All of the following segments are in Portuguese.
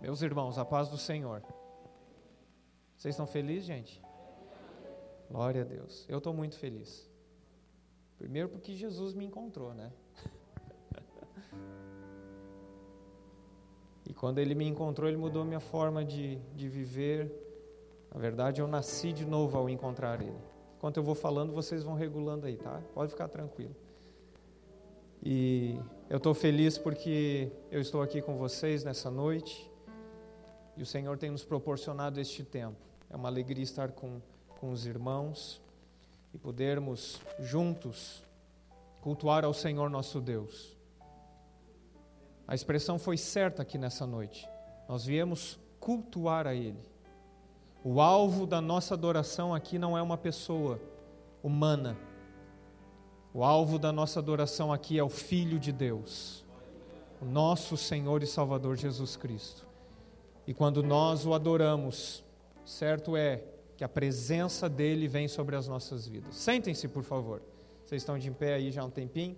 Meus irmãos, a paz do Senhor. Vocês estão felizes, gente? Glória a Deus. Eu estou muito feliz. Primeiro porque Jesus me encontrou, né? e quando ele me encontrou, ele mudou minha forma de, de viver. Na verdade, eu nasci de novo ao encontrar ele. Enquanto eu vou falando, vocês vão regulando aí, tá? Pode ficar tranquilo. E eu estou feliz porque eu estou aqui com vocês nessa noite. E o Senhor tem nos proporcionado este tempo. É uma alegria estar com, com os irmãos e podermos juntos cultuar ao Senhor nosso Deus. A expressão foi certa aqui nessa noite. Nós viemos cultuar a Ele. O alvo da nossa adoração aqui não é uma pessoa humana. O alvo da nossa adoração aqui é o Filho de Deus, o nosso Senhor e Salvador Jesus Cristo. E quando nós o adoramos, certo é que a presença dele vem sobre as nossas vidas. Sentem-se, por favor. Vocês estão de pé aí já há um tempinho.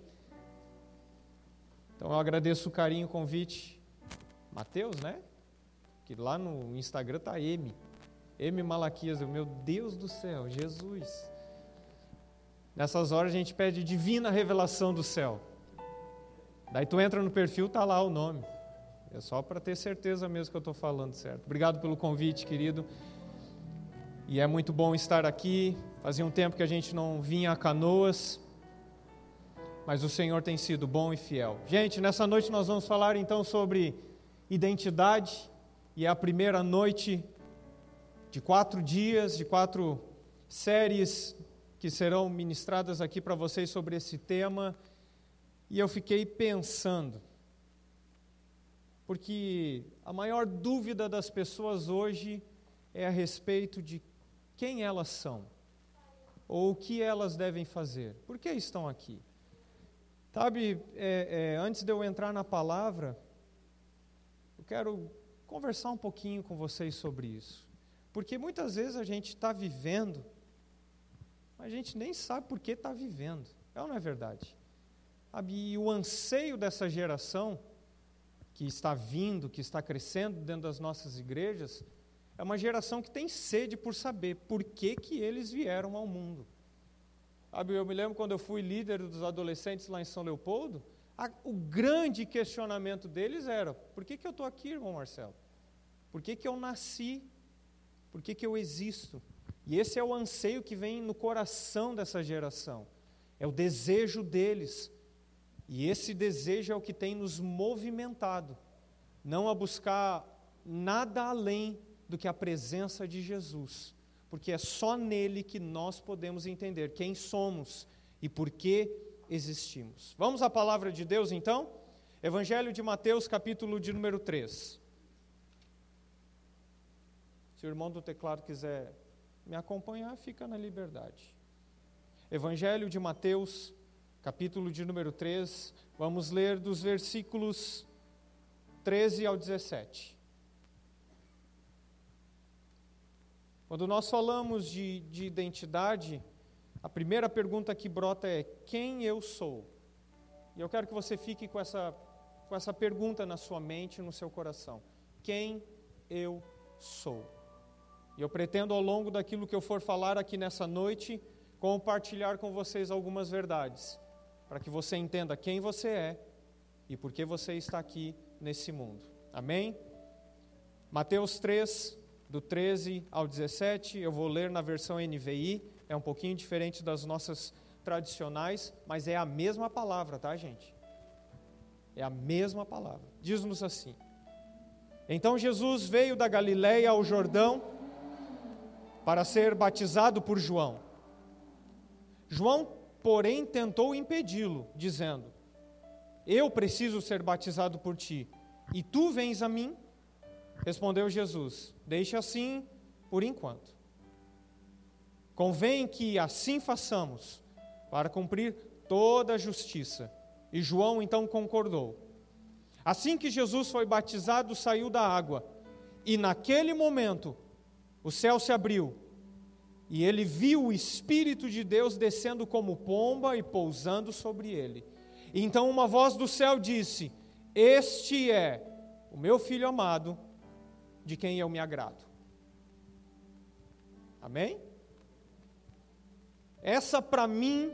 Então eu agradeço o carinho, o convite. Mateus, né? Que lá no Instagram tá M. M Malaquias, meu Deus do céu, Jesus. Nessas horas a gente pede divina revelação do céu. Daí tu entra no perfil, tá lá o nome. É só para ter certeza mesmo que eu estou falando certo. Obrigado pelo convite, querido. E é muito bom estar aqui. Fazia um tempo que a gente não vinha a canoas, mas o Senhor tem sido bom e fiel. Gente, nessa noite nós vamos falar então sobre identidade, e é a primeira noite de quatro dias, de quatro séries que serão ministradas aqui para vocês sobre esse tema. E eu fiquei pensando, porque a maior dúvida das pessoas hoje é a respeito de quem elas são ou o que elas devem fazer, por que estão aqui. Sabe, é, é, antes de eu entrar na palavra, eu quero conversar um pouquinho com vocês sobre isso, porque muitas vezes a gente está vivendo, mas a gente nem sabe por que está vivendo, é ou não é verdade? E o anseio dessa geração que está vindo, que está crescendo dentro das nossas igrejas, é uma geração que tem sede por saber por que, que eles vieram ao mundo. Sabe, eu me lembro quando eu fui líder dos adolescentes lá em São Leopoldo, a, o grande questionamento deles era: por que, que eu estou aqui, irmão Marcelo? Por que, que eu nasci? Por que, que eu existo? E esse é o anseio que vem no coração dessa geração, é o desejo deles e esse desejo é o que tem nos movimentado, não a buscar nada além do que a presença de Jesus, porque é só nele que nós podemos entender quem somos e por que existimos. Vamos à palavra de Deus então? Evangelho de Mateus, capítulo de número 3. Se o irmão do teclado quiser me acompanhar, fica na liberdade. Evangelho de Mateus, capítulo de número 3, vamos ler dos versículos 13 ao 17. Quando nós falamos de, de identidade, a primeira pergunta que brota é: quem eu sou? E eu quero que você fique com essa, com essa pergunta na sua mente no seu coração: quem eu sou? E eu pretendo, ao longo daquilo que eu for falar aqui nessa noite, compartilhar com vocês algumas verdades para que você entenda quem você é e por que você está aqui nesse mundo. Amém? Mateus 3, do 13 ao 17, eu vou ler na versão NVI, é um pouquinho diferente das nossas tradicionais, mas é a mesma palavra, tá, gente? É a mesma palavra. Diz-nos assim: Então Jesus veio da Galiléia ao Jordão para ser batizado por João. João porém tentou impedi-lo, dizendo: Eu preciso ser batizado por ti, e tu vens a mim? Respondeu Jesus: Deixe assim por enquanto. Convém que assim façamos, para cumprir toda a justiça. E João então concordou. Assim que Jesus foi batizado, saiu da água, e naquele momento o céu se abriu e ele viu o Espírito de Deus descendo como pomba e pousando sobre ele. Então uma voz do céu disse: Este é o meu filho amado, de quem eu me agrado. Amém? Essa para mim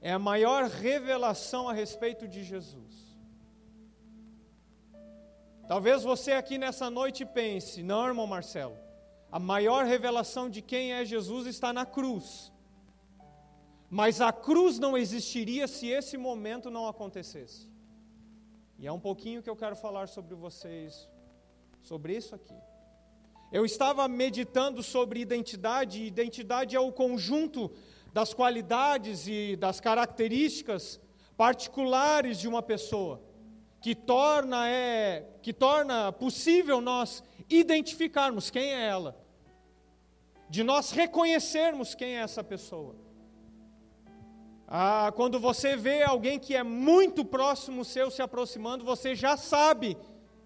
é a maior revelação a respeito de Jesus. Talvez você aqui nessa noite pense, não, irmão Marcelo, a maior revelação de quem é Jesus está na cruz. Mas a cruz não existiria se esse momento não acontecesse. E é um pouquinho que eu quero falar sobre vocês, sobre isso aqui. Eu estava meditando sobre identidade, e identidade é o conjunto das qualidades e das características particulares de uma pessoa, que torna, é, que torna possível nós identificarmos quem é ela, de nós reconhecermos quem é essa pessoa. Ah, quando você vê alguém que é muito próximo seu se aproximando, você já sabe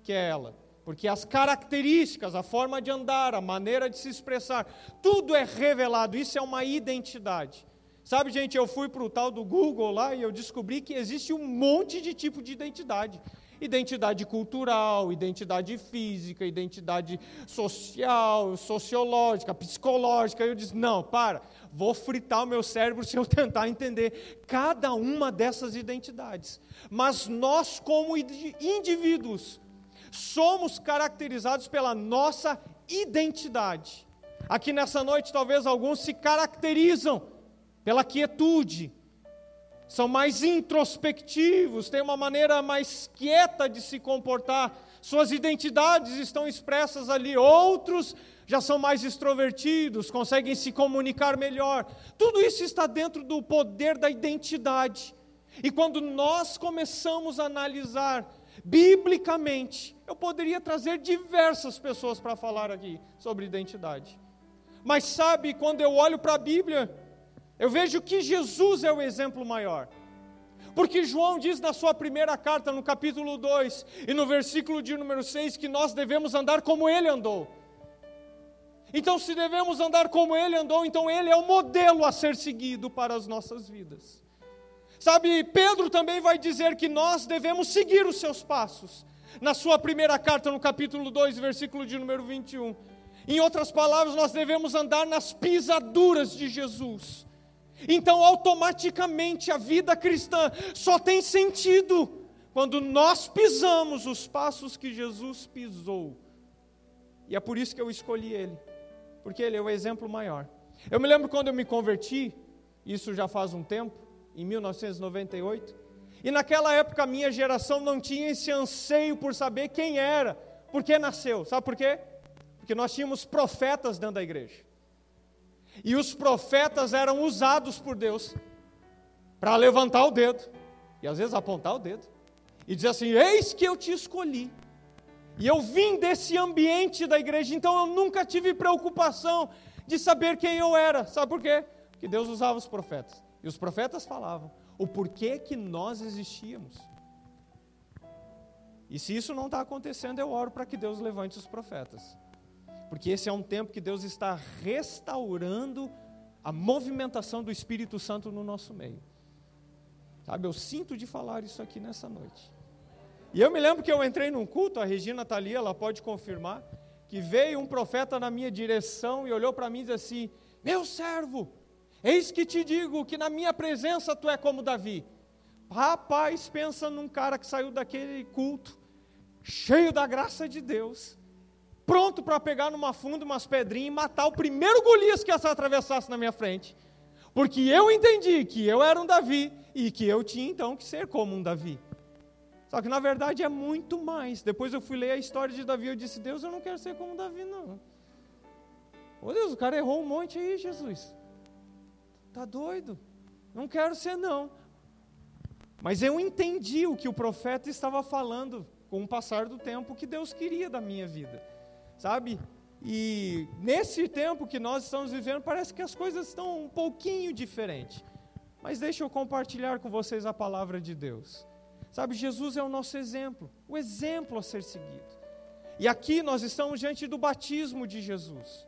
que é ela. Porque as características, a forma de andar, a maneira de se expressar, tudo é revelado, isso é uma identidade. Sabe, gente, eu fui para o tal do Google lá e eu descobri que existe um monte de tipo de identidade identidade cultural, identidade física, identidade social, sociológica, psicológica. Eu disse: não, para, vou fritar o meu cérebro se eu tentar entender cada uma dessas identidades. Mas nós, como indivíduos, somos caracterizados pela nossa identidade. Aqui nessa noite, talvez alguns se caracterizam pela quietude, são mais introspectivos, têm uma maneira mais quieta de se comportar, suas identidades estão expressas ali. Outros já são mais extrovertidos, conseguem se comunicar melhor. Tudo isso está dentro do poder da identidade. E quando nós começamos a analisar biblicamente, eu poderia trazer diversas pessoas para falar aqui sobre identidade. Mas sabe, quando eu olho para a Bíblia, eu vejo que Jesus é o exemplo maior. Porque João diz na sua primeira carta, no capítulo 2 e no versículo de número 6, que nós devemos andar como ele andou. Então, se devemos andar como ele andou, então ele é o modelo a ser seguido para as nossas vidas. Sabe, Pedro também vai dizer que nós devemos seguir os seus passos. Na sua primeira carta, no capítulo 2, versículo de número 21. Em outras palavras, nós devemos andar nas pisaduras de Jesus. Então, automaticamente, a vida cristã só tem sentido quando nós pisamos os passos que Jesus pisou. E é por isso que eu escolhi ele, porque ele é o exemplo maior. Eu me lembro quando eu me converti, isso já faz um tempo, em 1998, e naquela época a minha geração não tinha esse anseio por saber quem era, por que nasceu. Sabe por quê? Porque nós tínhamos profetas dentro da igreja. E os profetas eram usados por Deus para levantar o dedo, e às vezes apontar o dedo, e dizer assim: Eis que eu te escolhi. E eu vim desse ambiente da igreja, então eu nunca tive preocupação de saber quem eu era. Sabe por quê? Porque Deus usava os profetas. E os profetas falavam o porquê que nós existíamos. E se isso não está acontecendo, eu oro para que Deus levante os profetas porque esse é um tempo que Deus está restaurando a movimentação do Espírito Santo no nosso meio. Sabe, eu sinto de falar isso aqui nessa noite. E eu me lembro que eu entrei num culto, a Regina está ali, ela pode confirmar, que veio um profeta na minha direção e olhou para mim e disse assim: Meu servo, eis que te digo que na minha presença tu é como Davi. Rapaz, pensa num cara que saiu daquele culto, cheio da graça de Deus, pronto para pegar numa funda umas pedrinhas e matar o primeiro Golias que se atravessasse na minha frente. Porque eu entendi que eu era um Davi e que eu tinha então que ser como um Davi. Só que na verdade é muito mais. Depois eu fui ler a história de Davi e eu disse: Deus, eu não quero ser como Davi, não. Ô Deus, o cara errou um monte aí, Jesus. Tá doido? Não quero ser, não. Mas eu entendi o que o profeta estava falando com o passar do tempo, que Deus queria da minha vida sabe? E nesse tempo que nós estamos vivendo, parece que as coisas estão um pouquinho diferentes. Mas deixa eu compartilhar com vocês a palavra de Deus. Sabe, Jesus é o nosso exemplo, o exemplo a ser seguido. E aqui nós estamos diante do batismo de Jesus.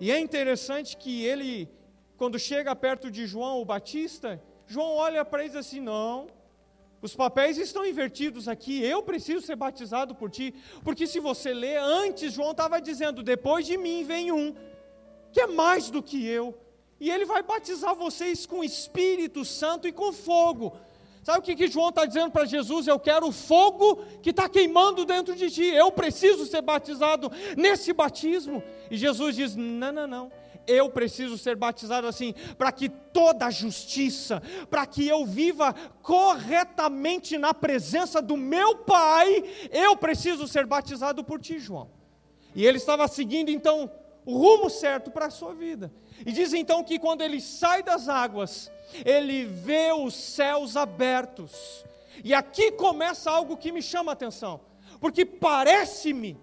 E é interessante que ele, quando chega perto de João o Batista, João olha para ele e diz assim: Não, Os papéis estão invertidos aqui. Eu preciso ser batizado por ti. Porque se você ler, antes João estava dizendo: depois de mim vem um, que é mais do que eu. E ele vai batizar vocês com Espírito Santo e com fogo. Sabe o que, que João está dizendo para Jesus? Eu quero o fogo que está queimando dentro de ti. Eu preciso ser batizado nesse batismo. E Jesus diz: não, não, não eu preciso ser batizado assim, para que toda a justiça, para que eu viva corretamente na presença do meu Pai, eu preciso ser batizado por ti, João. E ele estava seguindo então o rumo certo para a sua vida. E diz então que quando ele sai das águas, ele vê os céus abertos. E aqui começa algo que me chama a atenção, porque parece-me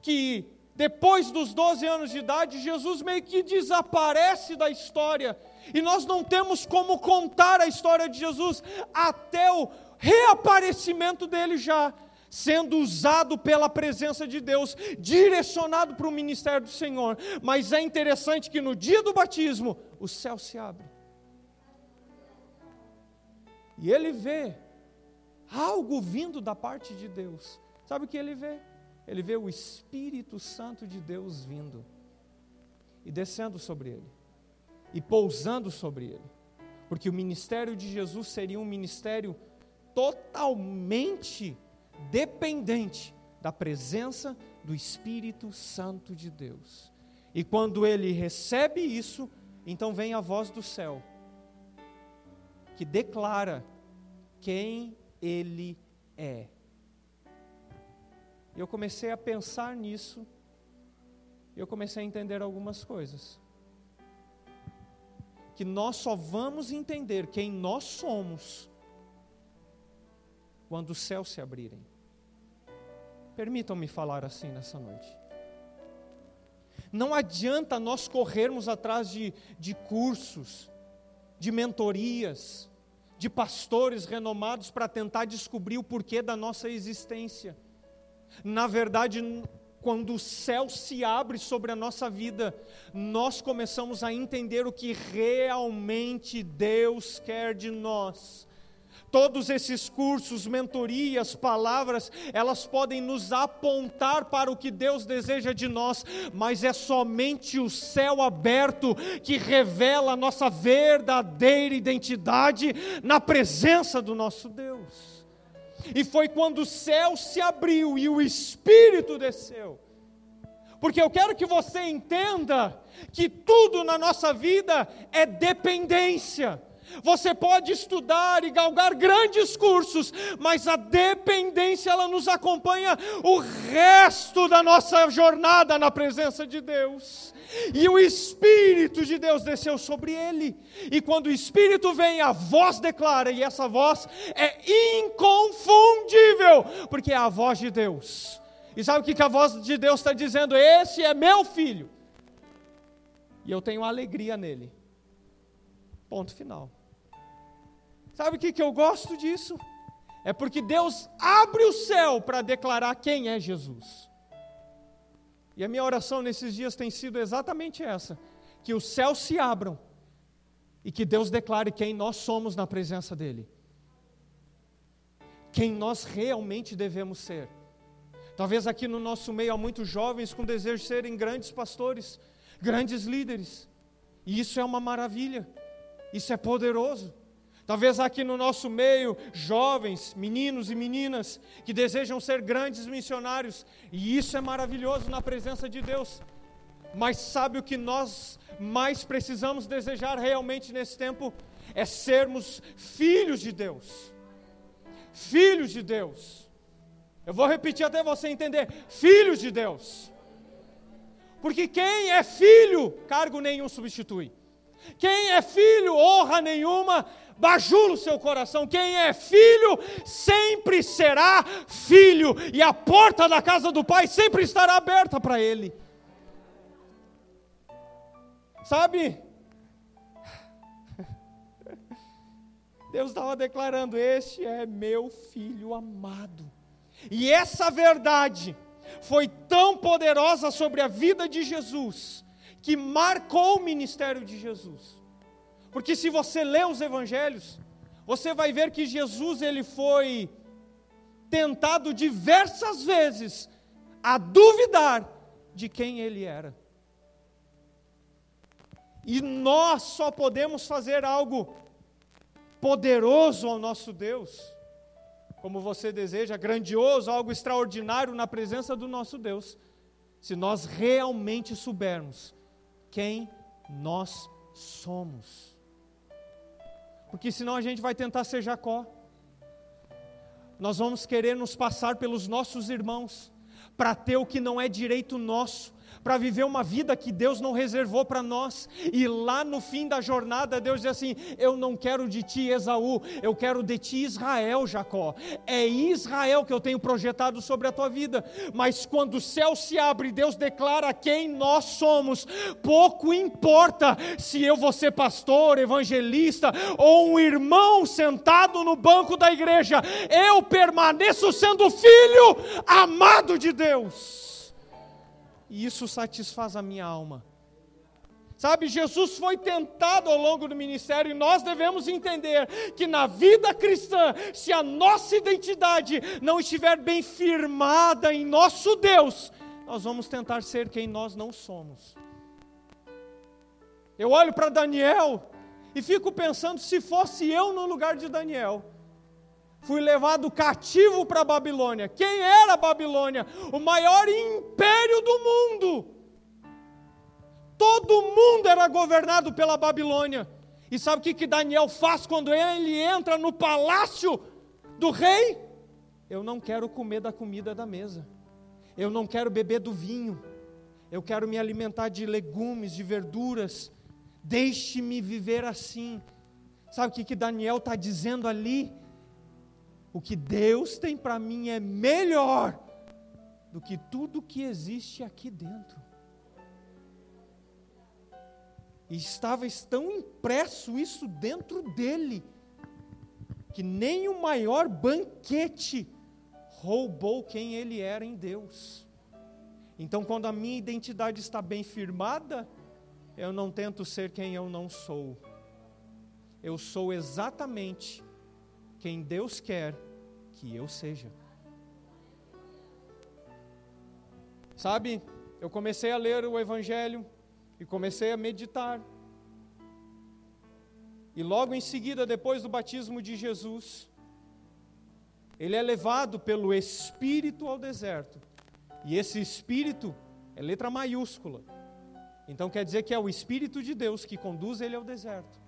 que depois dos 12 anos de idade, Jesus meio que desaparece da história. E nós não temos como contar a história de Jesus até o reaparecimento dele já sendo usado pela presença de Deus, direcionado para o ministério do Senhor. Mas é interessante que no dia do batismo, o céu se abre. E ele vê algo vindo da parte de Deus. Sabe o que ele vê? Ele vê o Espírito Santo de Deus vindo e descendo sobre ele e pousando sobre ele, porque o ministério de Jesus seria um ministério totalmente dependente da presença do Espírito Santo de Deus. E quando ele recebe isso, então vem a voz do céu, que declara quem ele é. E eu comecei a pensar nisso, e eu comecei a entender algumas coisas. Que nós só vamos entender quem nós somos quando os céus se abrirem. Permitam-me falar assim nessa noite. Não adianta nós corrermos atrás de, de cursos, de mentorias, de pastores renomados para tentar descobrir o porquê da nossa existência. Na verdade, quando o céu se abre sobre a nossa vida, nós começamos a entender o que realmente Deus quer de nós. Todos esses cursos, mentorias, palavras, elas podem nos apontar para o que Deus deseja de nós, mas é somente o céu aberto que revela a nossa verdadeira identidade na presença do nosso Deus. E foi quando o céu se abriu e o Espírito desceu. Porque eu quero que você entenda que tudo na nossa vida é dependência. Você pode estudar e galgar grandes cursos, mas a dependência ela nos acompanha o resto da nossa jornada na presença de Deus. E o Espírito de Deus desceu sobre ele. E quando o Espírito vem, a voz declara, e essa voz é inconfundível, porque é a voz de Deus. E sabe o que a voz de Deus está dizendo? Esse é meu filho. E eu tenho alegria nele. Ponto final. Sabe o que, que eu gosto disso? É porque Deus abre o céu para declarar quem é Jesus. E a minha oração nesses dias tem sido exatamente essa: que os céus se abram e que Deus declare quem nós somos na presença dEle. Quem nós realmente devemos ser. Talvez aqui no nosso meio há muitos jovens com desejo de serem grandes pastores, grandes líderes. E isso é uma maravilha, isso é poderoso. Talvez aqui no nosso meio, jovens, meninos e meninas que desejam ser grandes missionários, e isso é maravilhoso na presença de Deus. Mas sabe o que nós mais precisamos desejar realmente nesse tempo? É sermos filhos de Deus. Filhos de Deus. Eu vou repetir até você entender: filhos de Deus. Porque quem é filho, cargo nenhum substitui. Quem é filho, honra nenhuma bajula o seu coração. Quem é filho sempre será filho, e a porta da casa do pai sempre estará aberta para ele. Sabe? Deus estava declarando: Este é meu filho amado. E essa verdade foi tão poderosa sobre a vida de Jesus, que marcou o ministério de Jesus. Porque se você lê os evangelhos, você vai ver que Jesus ele foi tentado diversas vezes a duvidar de quem ele era. E nós só podemos fazer algo poderoso ao nosso Deus, como você deseja, grandioso, algo extraordinário na presença do nosso Deus, se nós realmente soubermos quem nós somos. Porque senão a gente vai tentar ser Jacó. Nós vamos querer nos passar pelos nossos irmãos para ter o que não é direito nosso, para viver uma vida que Deus não reservou para nós. E lá no fim da jornada, Deus diz assim: Eu não quero de ti, Esaú, eu quero de ti, Israel, Jacó. É Israel que eu tenho projetado sobre a tua vida. Mas quando o céu se abre, Deus declara quem nós somos. Pouco importa se eu vou ser pastor, evangelista ou um irmão sentado no banco da igreja, eu permaneço sendo filho amado de Deus e isso satisfaz a minha alma. Sabe, Jesus foi tentado ao longo do ministério e nós devemos entender que na vida cristã, se a nossa identidade não estiver bem firmada em nosso Deus, nós vamos tentar ser quem nós não somos. Eu olho para Daniel e fico pensando se fosse eu no lugar de Daniel, fui levado cativo para a Babilônia. Quem era a Babilônia? O maior império do mundo. Todo mundo era governado pela Babilônia. E sabe o que, que Daniel faz quando ele entra no palácio do rei? Eu não quero comer da comida da mesa. Eu não quero beber do vinho. Eu quero me alimentar de legumes, de verduras. Deixe-me viver assim. Sabe o que, que Daniel está dizendo ali? O que Deus tem para mim é melhor do que tudo que existe aqui dentro. E estava tão impresso isso dentro dele, que nem o maior banquete roubou quem ele era em Deus. Então, quando a minha identidade está bem firmada, eu não tento ser quem eu não sou. Eu sou exatamente quem Deus quer que eu seja. Sabe, eu comecei a ler o Evangelho e comecei a meditar. E logo em seguida, depois do batismo de Jesus, ele é levado pelo Espírito ao deserto. E esse Espírito é letra maiúscula. Então quer dizer que é o Espírito de Deus que conduz ele ao deserto.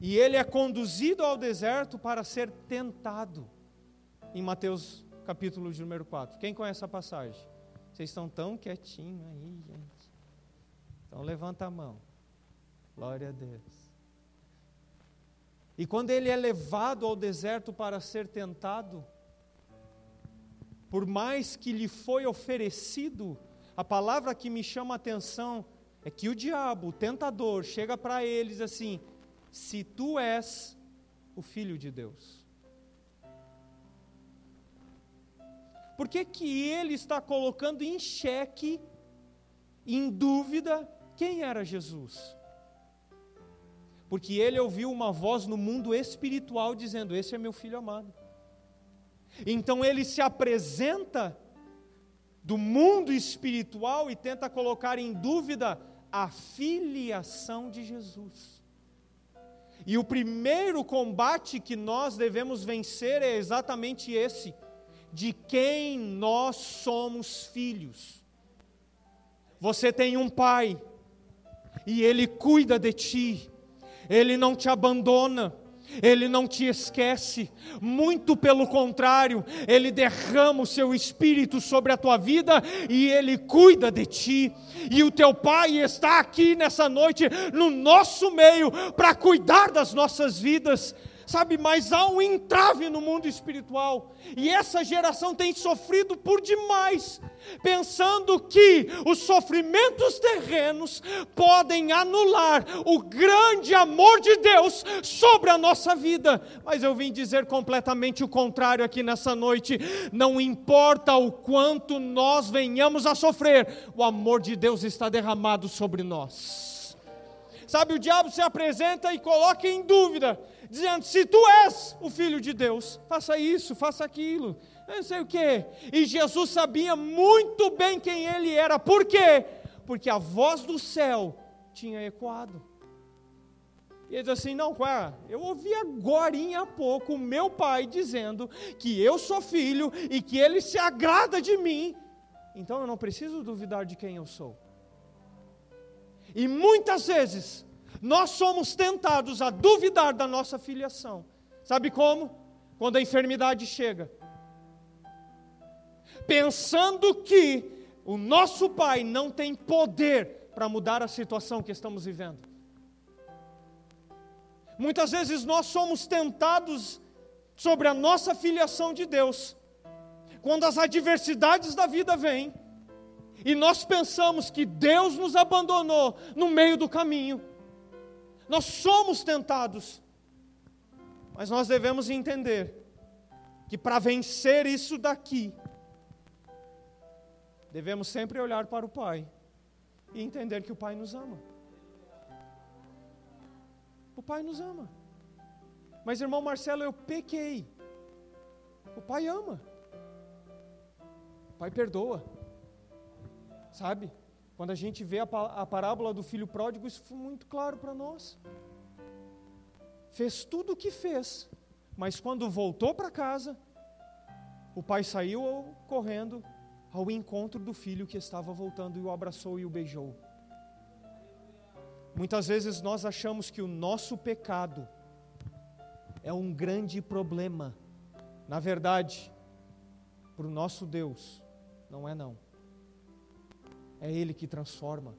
E ele é conduzido ao deserto para ser tentado. Em Mateus capítulo de número 4. Quem conhece a passagem? Vocês estão tão quietinhos aí, gente. Então levanta a mão. Glória a Deus. E quando ele é levado ao deserto para ser tentado, por mais que lhe foi oferecido, a palavra que me chama a atenção é que o diabo, o tentador, chega para eles assim: se tu és o filho de Deus. Por que, que ele está colocando em xeque, em dúvida, quem era Jesus? Porque ele ouviu uma voz no mundo espiritual dizendo: Esse é meu filho amado. Então ele se apresenta do mundo espiritual e tenta colocar em dúvida a filiação de Jesus. E o primeiro combate que nós devemos vencer é exatamente esse: de quem nós somos filhos. Você tem um pai, e ele cuida de ti, ele não te abandona. Ele não te esquece, muito pelo contrário, Ele derrama o seu espírito sobre a tua vida e Ele cuida de ti. E o teu Pai está aqui nessa noite, no nosso meio, para cuidar das nossas vidas sabe, mas há um entrave no mundo espiritual, e essa geração tem sofrido por demais, pensando que os sofrimentos terrenos podem anular o grande amor de Deus sobre a nossa vida. Mas eu vim dizer completamente o contrário aqui nessa noite: não importa o quanto nós venhamos a sofrer, o amor de Deus está derramado sobre nós. Sabe, o diabo se apresenta e coloca em dúvida, dizendo: se tu és o filho de Deus, faça isso, faça aquilo, não sei o quê. E Jesus sabia muito bem quem ele era, por quê? Porque a voz do céu tinha ecoado. E ele diz assim: Não, é? eu ouvi agora há pouco o meu pai dizendo que eu sou filho e que ele se agrada de mim, então eu não preciso duvidar de quem eu sou. E muitas vezes nós somos tentados a duvidar da nossa filiação. Sabe como? Quando a enfermidade chega. Pensando que o nosso pai não tem poder para mudar a situação que estamos vivendo. Muitas vezes nós somos tentados sobre a nossa filiação de Deus, quando as adversidades da vida vêm, e nós pensamos que Deus nos abandonou no meio do caminho. Nós somos tentados, mas nós devemos entender que para vencer isso daqui, devemos sempre olhar para o Pai e entender que o Pai nos ama. O Pai nos ama. Mas, irmão Marcelo, eu pequei. O Pai ama. O Pai perdoa. Sabe? Quando a gente vê a, parábola do filho pródigo, isso foi muito claro para nós. Fez tudo o que fez, mas quando voltou para casa, o pai saiu correndo ao encontro do filho que estava voltando e o abraçou e o beijou. Muitas vezes nós achamos que o nosso pecado é um grande problema. Na verdade, para o nosso Deus, não é não. É Ele que transforma,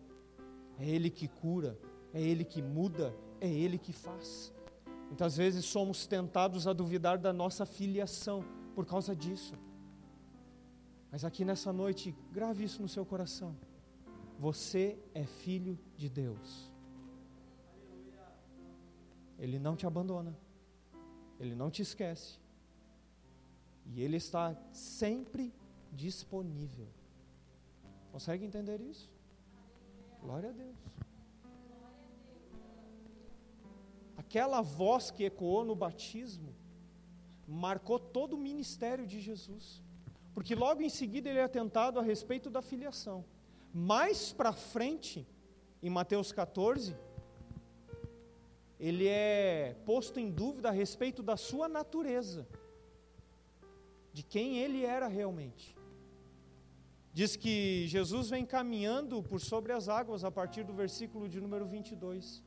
é Ele que cura, é Ele que muda, é Ele que faz. Muitas vezes somos tentados a duvidar da nossa filiação por causa disso. Mas aqui nessa noite, grave isso no seu coração. Você é filho de Deus. Ele não te abandona. Ele não te esquece. E Ele está sempre disponível. Consegue entender isso? Glória a Deus. Aquela voz que ecoou no batismo marcou todo o ministério de Jesus. Porque logo em seguida ele é tentado a respeito da filiação. Mais para frente, em Mateus 14, ele é posto em dúvida a respeito da sua natureza, de quem ele era realmente diz que Jesus vem caminhando por sobre as águas a partir do versículo de número 22.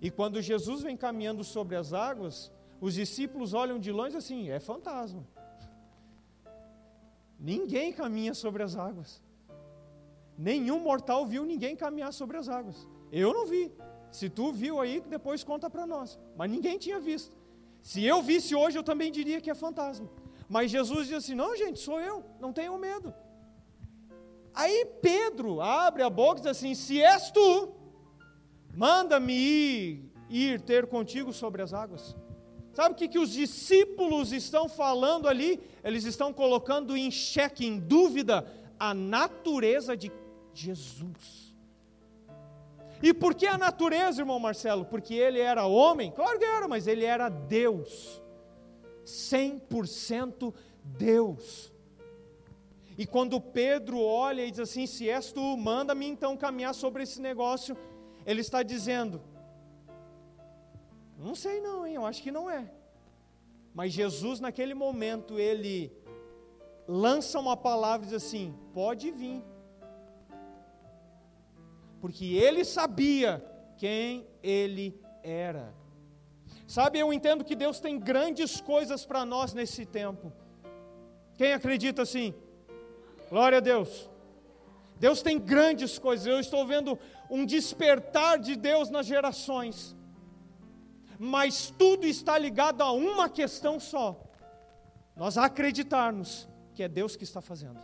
E quando Jesus vem caminhando sobre as águas, os discípulos olham de longe assim: é fantasma. Ninguém caminha sobre as águas. Nenhum mortal viu ninguém caminhar sobre as águas. Eu não vi. Se tu viu aí, depois conta para nós. Mas ninguém tinha visto. Se eu visse hoje, eu também diria que é fantasma. Mas Jesus diz assim: não, gente, sou eu, não tenham medo. Aí Pedro abre a boca e diz assim: Se és tu, manda-me ir, ir ter contigo sobre as águas. Sabe o que, que os discípulos estão falando ali? Eles estão colocando em xeque, em dúvida, a natureza de Jesus. E por que a natureza, irmão Marcelo? Porque ele era homem? Claro que era, mas ele era Deus. 100% Deus. E quando Pedro olha e diz assim: Se és tu, manda-me então caminhar sobre esse negócio, ele está dizendo: Não sei não, hein, eu acho que não é. Mas Jesus, naquele momento, ele lança uma palavra e diz assim: Pode vir. Porque ele sabia quem ele era. Sabe, eu entendo que Deus tem grandes coisas para nós nesse tempo. Quem acredita assim? Glória a Deus. Deus tem grandes coisas. Eu estou vendo um despertar de Deus nas gerações. Mas tudo está ligado a uma questão só: nós acreditarmos que é Deus que está fazendo.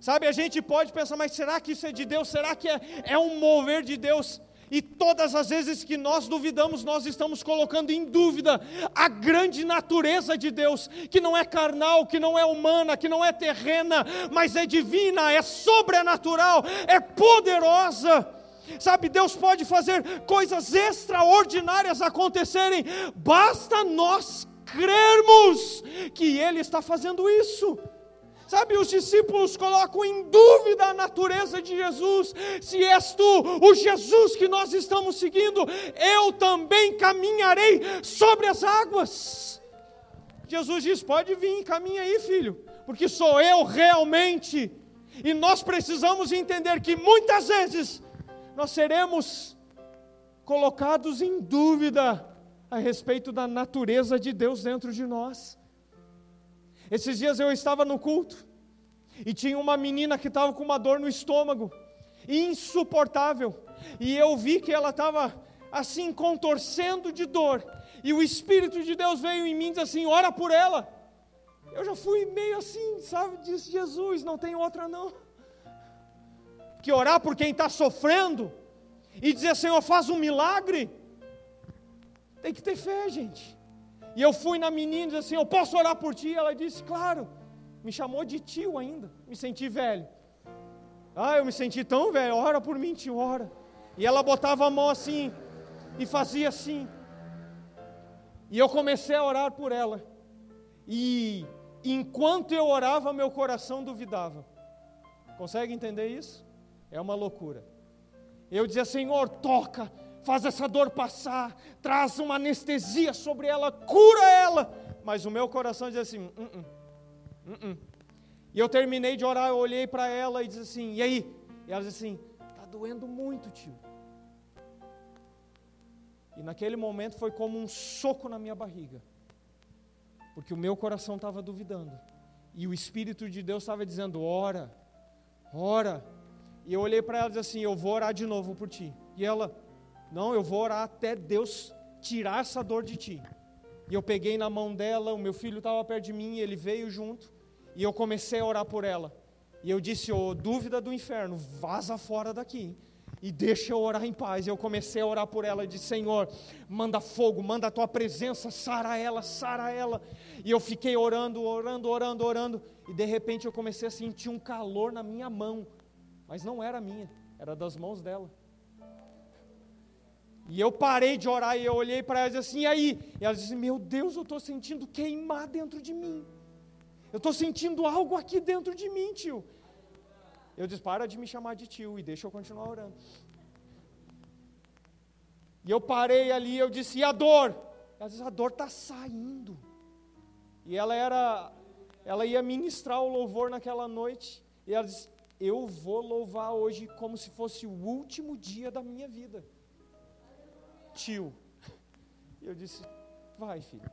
Sabe, a gente pode pensar, mas será que isso é de Deus? Será que é, é um mover de Deus? E todas as vezes que nós duvidamos, nós estamos colocando em dúvida a grande natureza de Deus, que não é carnal, que não é humana, que não é terrena, mas é divina, é sobrenatural, é poderosa. Sabe, Deus pode fazer coisas extraordinárias acontecerem, basta nós crermos que Ele está fazendo isso. Sabe, os discípulos colocam em dúvida a natureza de Jesus. Se és tu o Jesus que nós estamos seguindo, eu também caminharei sobre as águas. Jesus diz: Pode vir, caminha aí, filho, porque sou eu realmente. E nós precisamos entender que muitas vezes nós seremos colocados em dúvida a respeito da natureza de Deus dentro de nós. Esses dias eu estava no culto e tinha uma menina que estava com uma dor no estômago, insuportável, e eu vi que ela estava assim contorcendo de dor, e o Espírito de Deus veio em mim e disse assim: ora por ela. Eu já fui meio assim, sabe? Disse Jesus, não tem outra não. Que orar por quem está sofrendo e dizer, Senhor, faz um milagre. Tem que ter fé, gente. E eu fui na menina e disse assim: Eu posso orar por ti? Ela disse: Claro. Me chamou de tio ainda. Me senti velho. Ah, eu me senti tão velho. Ora por mim, tio, ora. E ela botava a mão assim e fazia assim. E eu comecei a orar por ela. E enquanto eu orava, meu coração duvidava. Consegue entender isso? É uma loucura. Eu dizia: Senhor, toca, faz essa dor passar, traz uma anestesia sobre ela, cura ela. Mas o meu coração dizia assim: uh -uh, uh e eu terminei de orar, eu olhei para ela e disse assim: e aí? E ela disse assim: está doendo muito, tio. E naquele momento foi como um soco na minha barriga, porque o meu coração estava duvidando, e o Espírito de Deus estava dizendo: ora, ora. E eu olhei para ela e disse assim: eu vou orar de novo por ti. E ela, não, eu vou orar até Deus tirar essa dor de ti. E eu peguei na mão dela, o meu filho estava perto de mim, ele veio junto, e eu comecei a orar por ela. E eu disse: Ô, oh, dúvida do inferno, vaza fora daqui. E deixa eu orar em paz. Eu comecei a orar por ela e disse: Senhor, manda fogo, manda a tua presença, sara ela, sara ela. E eu fiquei orando, orando, orando, orando. E de repente eu comecei a sentir um calor na minha mão. Mas não era minha, era das mãos dela. E eu parei de orar e eu olhei para ela e disse assim, e aí? E ela disse, meu Deus, eu estou sentindo queimar dentro de mim. Eu estou sentindo algo aqui dentro de mim, tio. Eu disse, para de me chamar de tio e deixa eu continuar orando. E eu parei ali, eu disse, e a dor? Ela disse, a dor está saindo. E ela era, ela ia ministrar o louvor naquela noite. E ela disse, eu vou louvar hoje como se fosse o último dia da minha vida tio. Eu disse: Vai, filho.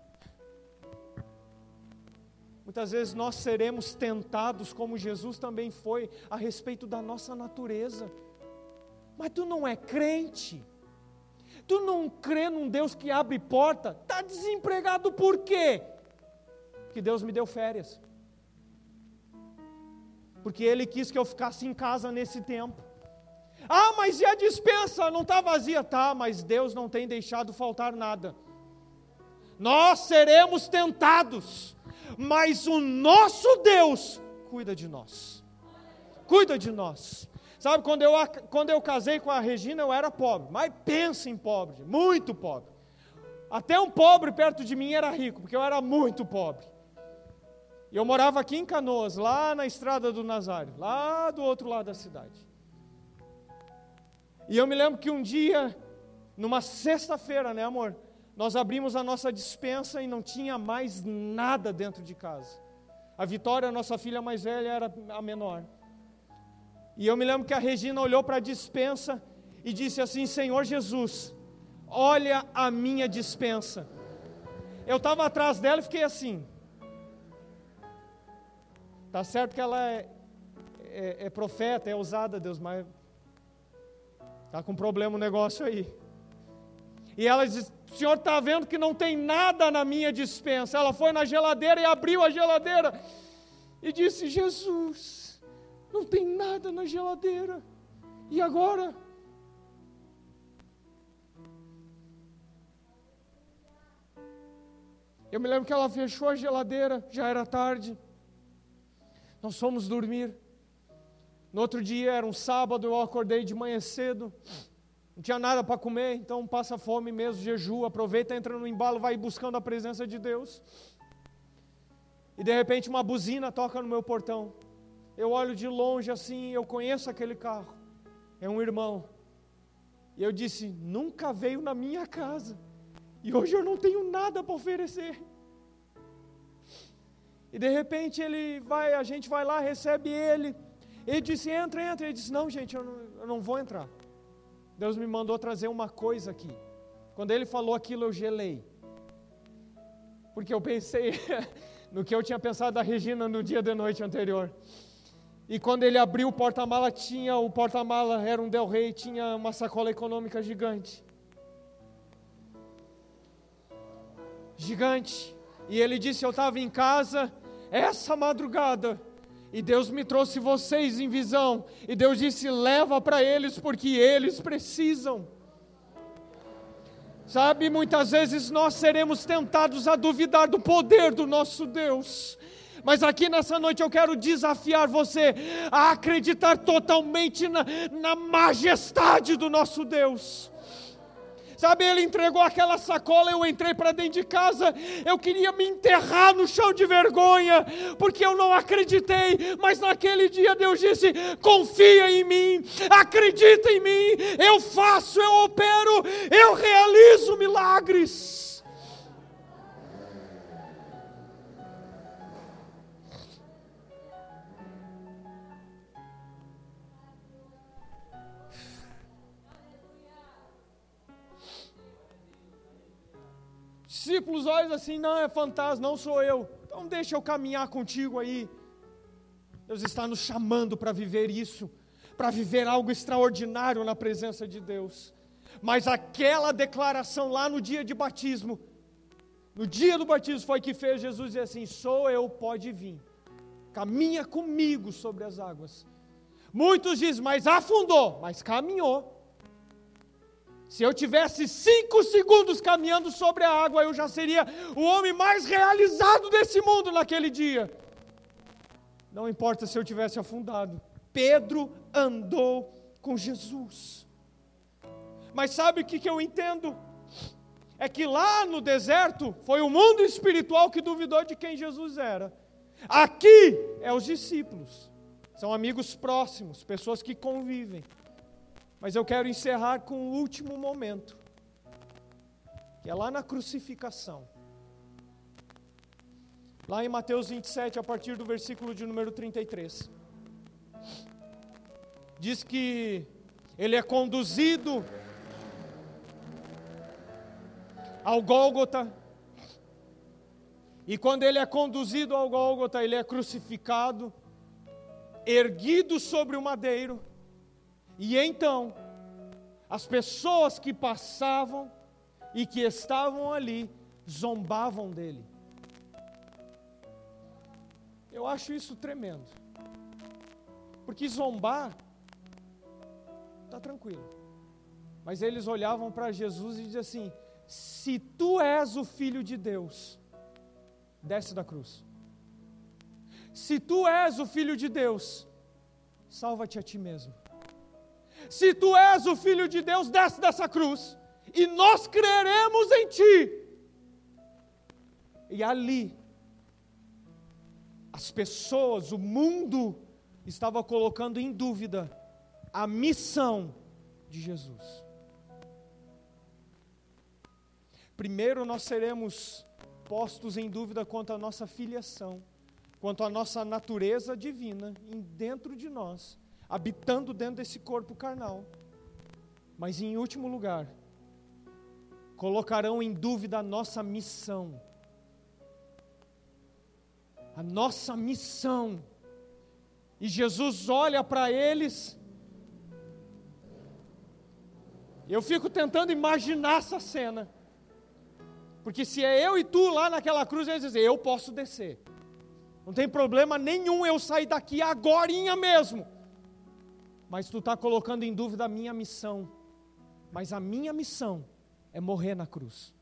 Muitas vezes nós seremos tentados, como Jesus também foi, a respeito da nossa natureza. Mas tu não é crente. Tu não crê num Deus que abre porta. Está desempregado por quê? Que Deus me deu férias. Porque Ele quis que eu ficasse em casa nesse tempo. Ah, mas e a dispensa? Não está vazia? Tá, mas Deus não tem deixado faltar nada. Nós seremos tentados, mas o nosso Deus cuida de nós. Cuida de nós. Sabe, quando eu, quando eu casei com a Regina, eu era pobre, mas pensa em pobre, muito pobre. Até um pobre perto de mim era rico, porque eu era muito pobre. Eu morava aqui em Canoas, lá na estrada do Nazário, lá do outro lado da cidade. E eu me lembro que um dia, numa sexta-feira, né, amor? Nós abrimos a nossa dispensa e não tinha mais nada dentro de casa. A Vitória, nossa filha mais velha, era a menor. E eu me lembro que a Regina olhou para a dispensa e disse assim: Senhor Jesus, olha a minha dispensa. Eu estava atrás dela e fiquei assim. Tá certo que ela é, é, é profeta, é usada, Deus, mas Está com problema o negócio aí. E ela diz: O senhor está vendo que não tem nada na minha dispensa. Ela foi na geladeira e abriu a geladeira e disse: Jesus, não tem nada na geladeira. E agora? Eu me lembro que ela fechou a geladeira, já era tarde. Nós fomos dormir. No outro dia, era um sábado, eu acordei de manhã cedo, não tinha nada para comer, então passa fome mesmo, jejua, aproveita, entra no embalo, vai buscando a presença de Deus. E de repente uma buzina toca no meu portão. Eu olho de longe assim, eu conheço aquele carro. É um irmão. E eu disse: nunca veio na minha casa. E hoje eu não tenho nada para oferecer. E de repente ele vai, a gente vai lá, recebe ele. Ele disse: entra, entra. Ele disse: não, gente, eu não, eu não vou entrar. Deus me mandou trazer uma coisa aqui. Quando ele falou aquilo, eu gelei. Porque eu pensei no que eu tinha pensado da Regina no dia de noite anterior. E quando ele abriu o porta-mala, tinha o porta-mala, era um Del Rey, tinha uma sacola econômica gigante. Gigante. E ele disse: Eu estava em casa essa madrugada. E Deus me trouxe vocês em visão. E Deus disse: leva para eles, porque eles precisam. Sabe, muitas vezes nós seremos tentados a duvidar do poder do nosso Deus. Mas aqui nessa noite eu quero desafiar você a acreditar totalmente na, na majestade do nosso Deus. Sabe, ele entregou aquela sacola, eu entrei para dentro de casa, eu queria me enterrar no chão de vergonha, porque eu não acreditei, mas naquele dia Deus disse: confia em mim, acredita em mim, eu faço, eu opero, eu realizo milagres. Discípulos olham assim: não, é fantasma, não sou eu. Então deixa eu caminhar contigo aí. Deus está nos chamando para viver isso, para viver algo extraordinário na presença de Deus. Mas aquela declaração lá no dia de batismo, no dia do batismo, foi que fez Jesus dizer assim: sou eu, pode vir. Caminha comigo sobre as águas. Muitos dizem, mas afundou, mas caminhou. Se eu tivesse cinco segundos caminhando sobre a água, eu já seria o homem mais realizado desse mundo naquele dia. Não importa se eu tivesse afundado. Pedro andou com Jesus. Mas sabe o que, eu entendo? É que lá no deserto foi o mundo espiritual que duvidou de quem Jesus era. Aqui é os discípulos. São amigos próximos, pessoas que convivem. Mas eu quero encerrar com o último momento, que é lá na crucificação. Lá em Mateus 27, a partir do versículo de número 33. Diz que ele é conduzido ao Gólgota. E quando ele é conduzido ao Gólgota, ele é crucificado, erguido sobre o madeiro. E então, as pessoas que passavam e que estavam ali zombavam dele. Eu acho isso tremendo. Porque zombar está tranquilo. Mas eles olhavam para Jesus e diziam assim: se tu és o filho de Deus, desce da cruz. Se tu és o filho de Deus, salva-te a ti mesmo. Se tu és o filho de Deus, desce dessa cruz e nós creremos em ti. E ali, as pessoas, o mundo, estava colocando em dúvida a missão de Jesus. Primeiro, nós seremos postos em dúvida quanto à nossa filiação, quanto à nossa natureza divina dentro de nós habitando dentro desse corpo carnal. Mas em último lugar, colocarão em dúvida a nossa missão. A nossa missão. E Jesus olha para eles. Eu fico tentando imaginar essa cena. Porque se é eu e tu lá naquela cruz, eles dizem: Eu posso descer. Não tem problema nenhum eu sair daqui agora mesmo mas tu está colocando em dúvida a minha missão. Mas a minha missão é morrer na cruz.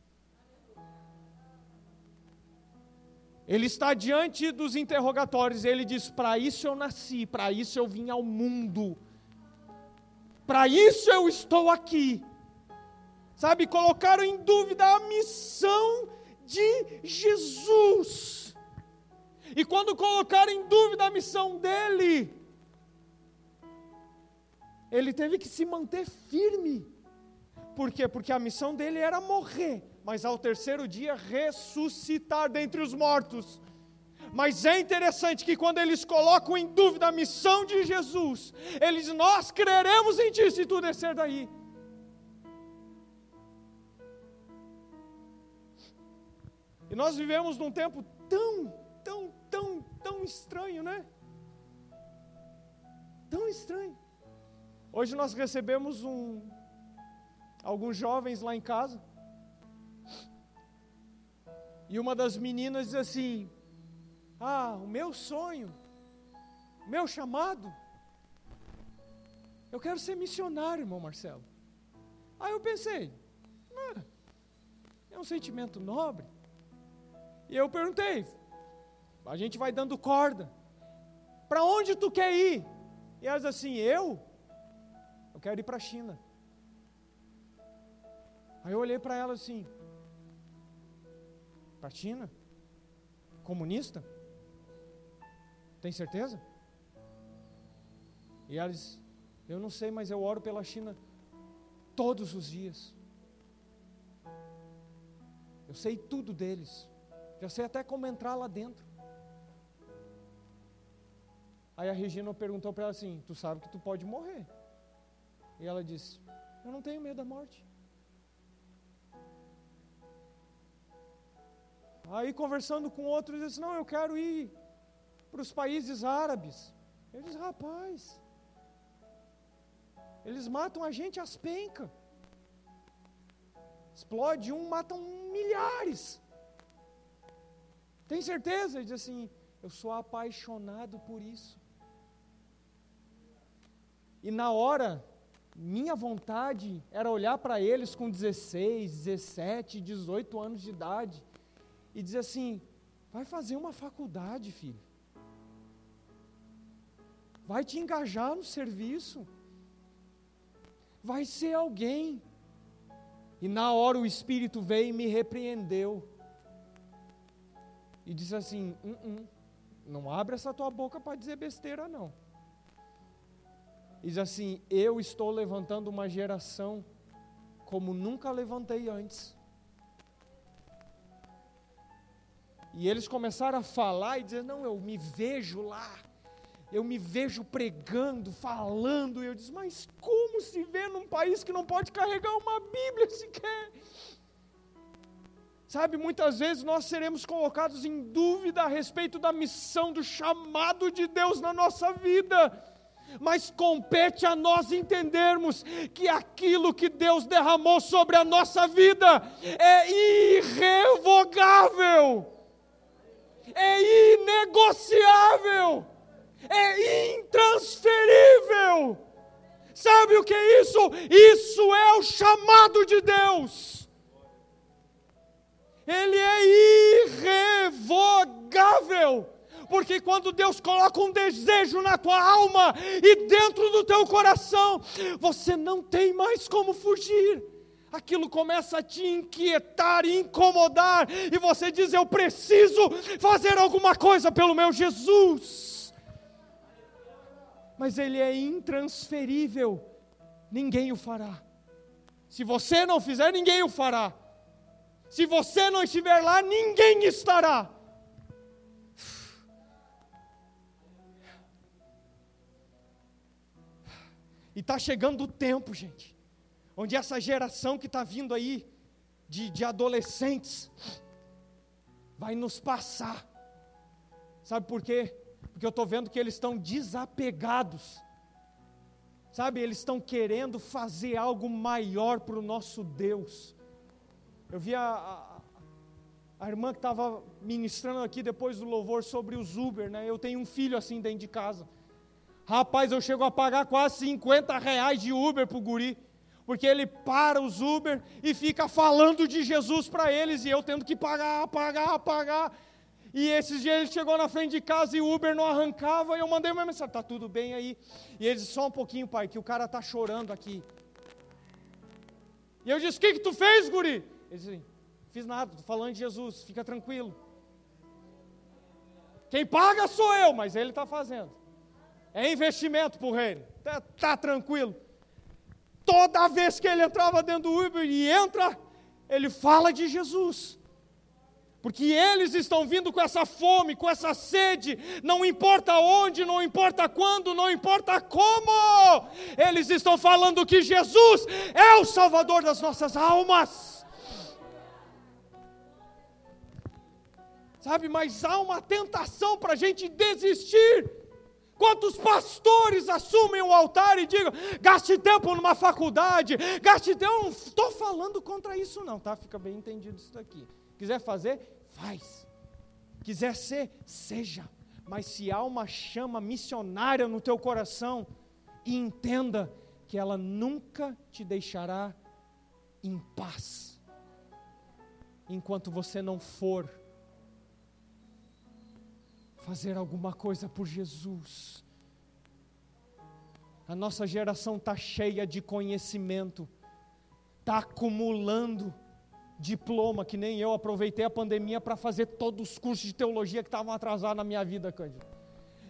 Ele está diante dos interrogatórios, ele diz: Para isso eu nasci, para isso eu vim ao mundo, para isso eu estou aqui. Sabe, colocaram em dúvida a missão de Jesus. E quando colocaram em dúvida a missão dele, ele teve que se manter firme. Por quê? Porque a missão dele era morrer mas ao terceiro dia ressuscitar dentre os mortos. Mas é interessante que quando eles colocam em dúvida a missão de Jesus, eles nós creremos em ti se tu descer daí. E nós vivemos num tempo tão, tão, tão, tão estranho, né? Tão estranho. Hoje nós recebemos um alguns jovens lá em casa. E uma das meninas diz assim: Ah, o meu sonho, meu chamado, eu quero ser missionário, irmão Marcelo. Aí eu pensei, ah, é um sentimento nobre. E eu perguntei, a gente vai dando corda, para onde tu quer ir? E ela diz assim: Eu? Eu quero ir para a China. Aí eu olhei para ela assim: para a China? Comunista? Tem certeza? E ela diz: Eu não sei, mas eu oro pela China todos os dias. Eu sei tudo deles. Já sei até como entrar lá dentro. Aí a Regina perguntou para ela assim: Tu sabe que tu pode morrer? E ela disse: Eu não tenho medo da morte. Aí conversando com outros, disse: Não, eu quero ir para os países árabes. Eu disse: Rapaz, eles matam a gente às pencas. Explode um, matam milhares. Tem certeza? Ele diz assim: Eu sou apaixonado por isso. E na hora, minha vontade era olhar para eles com 16, 17, 18 anos de idade e dizer assim: vai fazer uma faculdade, filho. Vai te engajar no serviço. Vai ser alguém. E na hora o Espírito veio e me repreendeu. E disse assim: uh -uh, não abre essa tua boca para dizer besteira, não. Diz assim: eu estou levantando uma geração como nunca levantei antes. E eles começaram a falar e dizer: Não, eu me vejo lá, eu me vejo pregando, falando. E eu disse: Mas como se vê num país que não pode carregar uma Bíblia sequer? Sabe, muitas vezes nós seremos colocados em dúvida a respeito da missão, do chamado de Deus na nossa vida mas compete a nós entendermos que aquilo que Deus derramou sobre a nossa vida é irrevogável é inegociável, é intransferível. Sabe o que é isso? Isso é o chamado de Deus. Ele é irrevogável. Porque quando Deus coloca um desejo na tua alma e dentro do teu coração, você não tem mais como fugir aquilo começa a te inquietar e incomodar, e você diz: Eu preciso fazer alguma coisa pelo meu Jesus. Mas ele é intransferível, ninguém o fará. Se você não fizer, ninguém o fará. Se você não estiver lá, ninguém estará. E está chegando o tempo, gente, onde essa geração que está vindo aí, de, de adolescentes, vai nos passar. Sabe por quê? Porque eu estou vendo que eles estão desapegados. Sabe, eles estão querendo fazer algo maior para o nosso Deus. Eu vi a, a, a irmã que estava ministrando aqui depois do louvor sobre os Uber, né? Eu tenho um filho assim dentro de casa. Rapaz, eu chego a pagar quase 50 reais de Uber para o guri porque ele para os Uber e fica falando de Jesus para eles e eu tendo que pagar, pagar, pagar. E esses dias ele chegou na frente de casa e o Uber não arrancava. E eu mandei uma mensagem: Tá tudo bem aí? E ele disse: Só um pouquinho, pai, que o cara tá chorando aqui. E eu disse: O que, que tu fez, guri? Ele disse: Fiz nada, estou falando de Jesus, fica tranquilo. Quem paga sou eu, mas ele está fazendo. É investimento para o reino. Está tá tranquilo. Toda vez que ele entrava dentro do Uber e entra, ele fala de Jesus. Porque eles estão vindo com essa fome, com essa sede, não importa onde, não importa quando, não importa como, eles estão falando que Jesus é o Salvador das nossas almas. Sabe, mas há uma tentação para a gente desistir. Quantos pastores assumem o altar e digam, gaste tempo numa faculdade, gaste tempo. Eu não estou falando contra isso, não, tá? Fica bem entendido isso daqui. Quiser fazer, faz. Quiser ser, seja. Mas se há uma chama missionária no teu coração, entenda que ela nunca te deixará em paz. Enquanto você não for fazer alguma coisa por Jesus. A nossa geração está cheia de conhecimento, está acumulando diploma, que nem eu aproveitei a pandemia para fazer todos os cursos de teologia que estavam atrasados na minha vida, Cândido.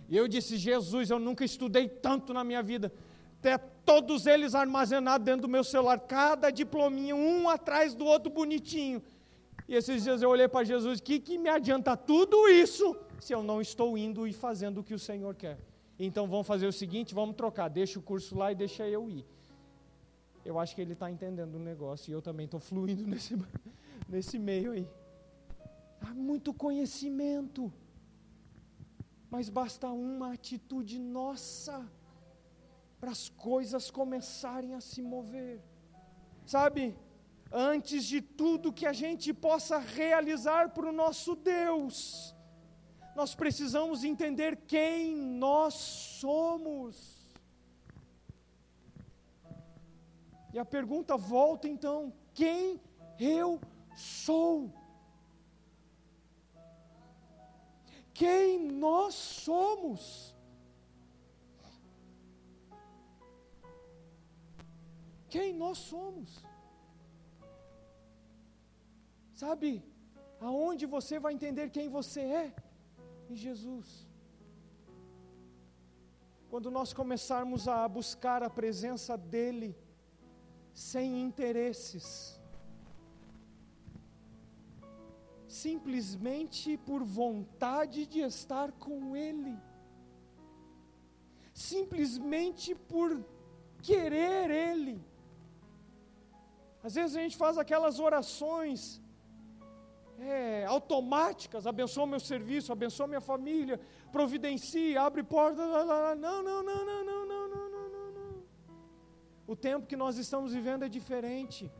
E eu disse, Jesus, eu nunca estudei tanto na minha vida. Até todos eles armazenados dentro do meu celular, cada diplominha, um atrás do outro bonitinho. E esses dias eu olhei para Jesus, que que me adianta tudo isso se eu não estou indo e fazendo o que o Senhor quer? Então vamos fazer o seguinte, vamos trocar, deixa o curso lá e deixa eu ir eu acho que ele está entendendo o negócio e eu também estou fluindo nesse, nesse meio aí. Há muito conhecimento, mas basta uma atitude nossa para as coisas começarem a se mover. Sabe, antes de tudo que a gente possa realizar para o nosso Deus, nós precisamos entender quem nós somos. E a pergunta volta então: quem eu sou? Quem nós somos? Quem nós somos? Sabe, aonde você vai entender quem você é? Em Jesus. Quando nós começarmos a buscar a presença dEle, sem interesses, simplesmente por vontade de estar com Ele, simplesmente por querer Ele. Às vezes a gente faz aquelas orações é, automáticas, abençoa meu serviço, abençoa minha família, providencia, abre porta, não, não, não, não, não, não, não. O tempo que nós estamos vivendo é diferente.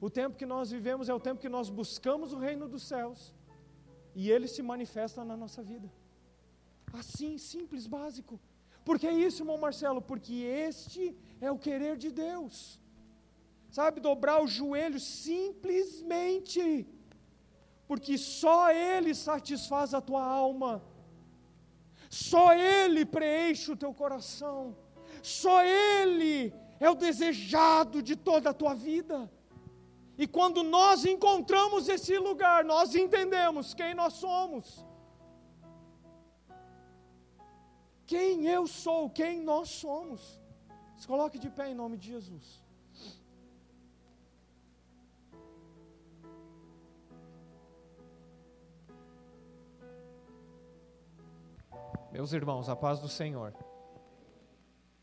O tempo que nós vivemos é o tempo que nós buscamos o reino dos céus e ele se manifesta na nossa vida. Assim, simples, básico. Por que isso, irmão Marcelo? Porque este é o querer de Deus. Sabe, dobrar o joelho simplesmente, porque só Ele satisfaz a tua alma, só Ele preenche o teu coração. Só Ele é o desejado de toda a tua vida. E quando nós encontramos esse lugar, nós entendemos quem nós somos. Quem eu sou, quem nós somos. Se coloque de pé em nome de Jesus. Meus irmãos, a paz do Senhor.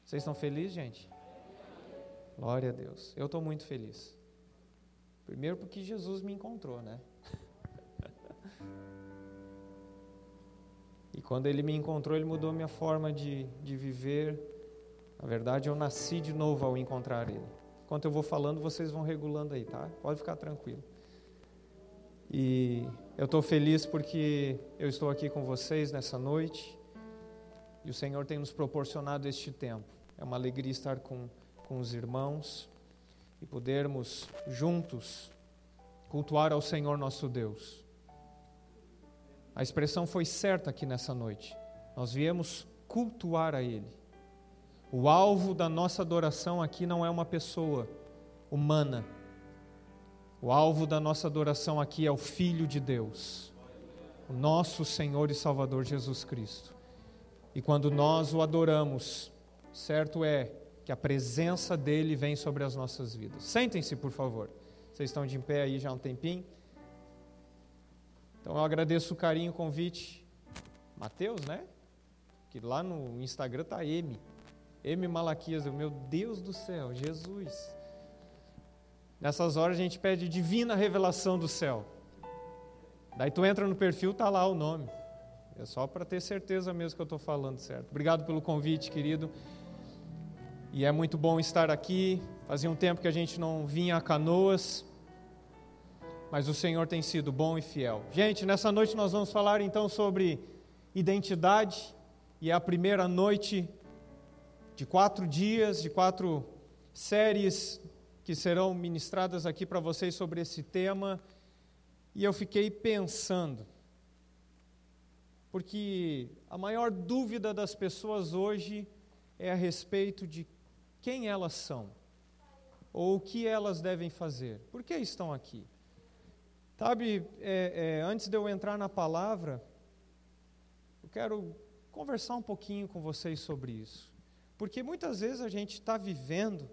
Vocês estão felizes, gente? Glória a Deus. Eu estou muito feliz. Primeiro porque Jesus me encontrou, né? e quando Ele me encontrou, Ele mudou minha forma de, de viver. Na verdade, eu nasci de novo ao encontrar Ele. Enquanto eu vou falando, vocês vão regulando aí, tá? Pode ficar tranquilo. E eu estou feliz porque eu estou aqui com vocês nessa noite. E o Senhor tem nos proporcionado este tempo. É uma alegria estar com, com os irmãos e podermos juntos cultuar ao Senhor nosso Deus. A expressão foi certa aqui nessa noite. Nós viemos cultuar a Ele. O alvo da nossa adoração aqui não é uma pessoa humana. O alvo da nossa adoração aqui é o Filho de Deus, o nosso Senhor e Salvador Jesus Cristo. E quando nós o adoramos, certo é que a presença dele vem sobre as nossas vidas. Sentem-se, por favor. Vocês estão de pé aí já há um tempinho. Então eu agradeço o carinho, o convite. Mateus, né? Que lá no Instagram tá M. M Malaquias, meu Deus do céu, Jesus. Nessas horas a gente pede divina revelação do céu. Daí tu entra no perfil, tá lá o nome. É só para ter certeza mesmo que eu estou falando certo. Obrigado pelo convite, querido. E é muito bom estar aqui. Fazia um tempo que a gente não vinha a canoas, mas o Senhor tem sido bom e fiel. Gente, nessa noite nós vamos falar então sobre identidade, e é a primeira noite de quatro dias, de quatro séries que serão ministradas aqui para vocês sobre esse tema. E eu fiquei pensando, porque a maior dúvida das pessoas hoje é a respeito de quem elas são ou o que elas devem fazer. Por que estão aqui? Sabe, é, é, antes de eu entrar na palavra, eu quero conversar um pouquinho com vocês sobre isso. Porque muitas vezes a gente está vivendo,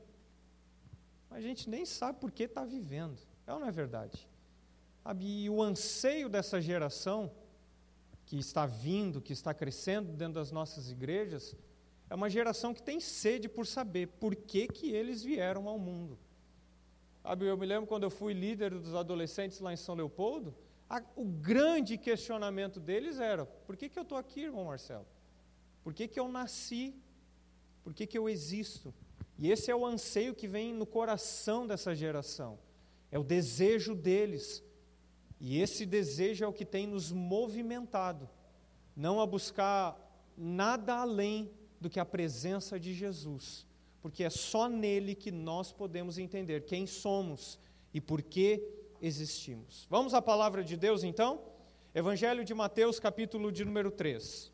mas a gente nem sabe por que está vivendo. É ou não é verdade? E o anseio dessa geração que está vindo, que está crescendo dentro das nossas igrejas, é uma geração que tem sede por saber por que, que eles vieram ao mundo. Sabe, eu me lembro quando eu fui líder dos adolescentes lá em São Leopoldo, a, o grande questionamento deles era: por que, que eu estou aqui, irmão Marcelo? Por que, que eu nasci? Por que, que eu existo? E esse é o anseio que vem no coração dessa geração, é o desejo deles e esse desejo é o que tem nos movimentado, não a buscar nada além do que a presença de Jesus, porque é só nele que nós podemos entender quem somos e por que existimos. Vamos à palavra de Deus então? Evangelho de Mateus, capítulo de número 3.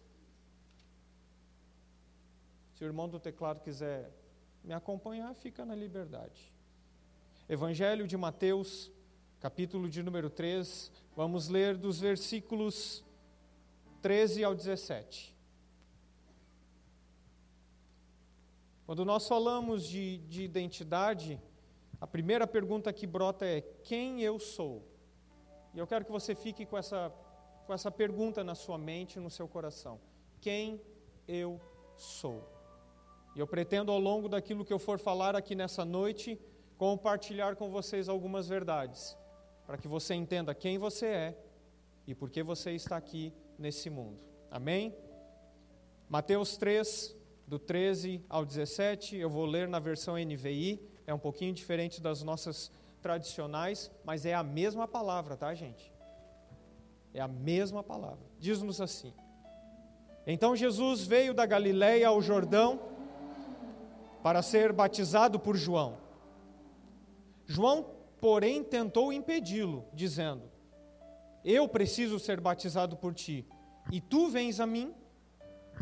Se o irmão do teclado quiser me acompanhar, fica na liberdade. Evangelho de Mateus, capítulo de número 3, vamos ler dos versículos 13 ao 17. Quando nós falamos de, de identidade, a primeira pergunta que brota é: quem eu sou? E eu quero que você fique com essa, com essa pergunta na sua mente no seu coração: quem eu sou? E eu pretendo, ao longo daquilo que eu for falar aqui nessa noite, compartilhar com vocês algumas verdades para que você entenda quem você é e por que você está aqui nesse mundo. Amém? Mateus 3, do 13 ao 17, eu vou ler na versão NVI, é um pouquinho diferente das nossas tradicionais, mas é a mesma palavra, tá, gente? É a mesma palavra. Diz-nos assim: Então Jesus veio da Galiléia ao Jordão para ser batizado por João. João porém tentou impedi-lo, dizendo: Eu preciso ser batizado por ti, e tu vens a mim?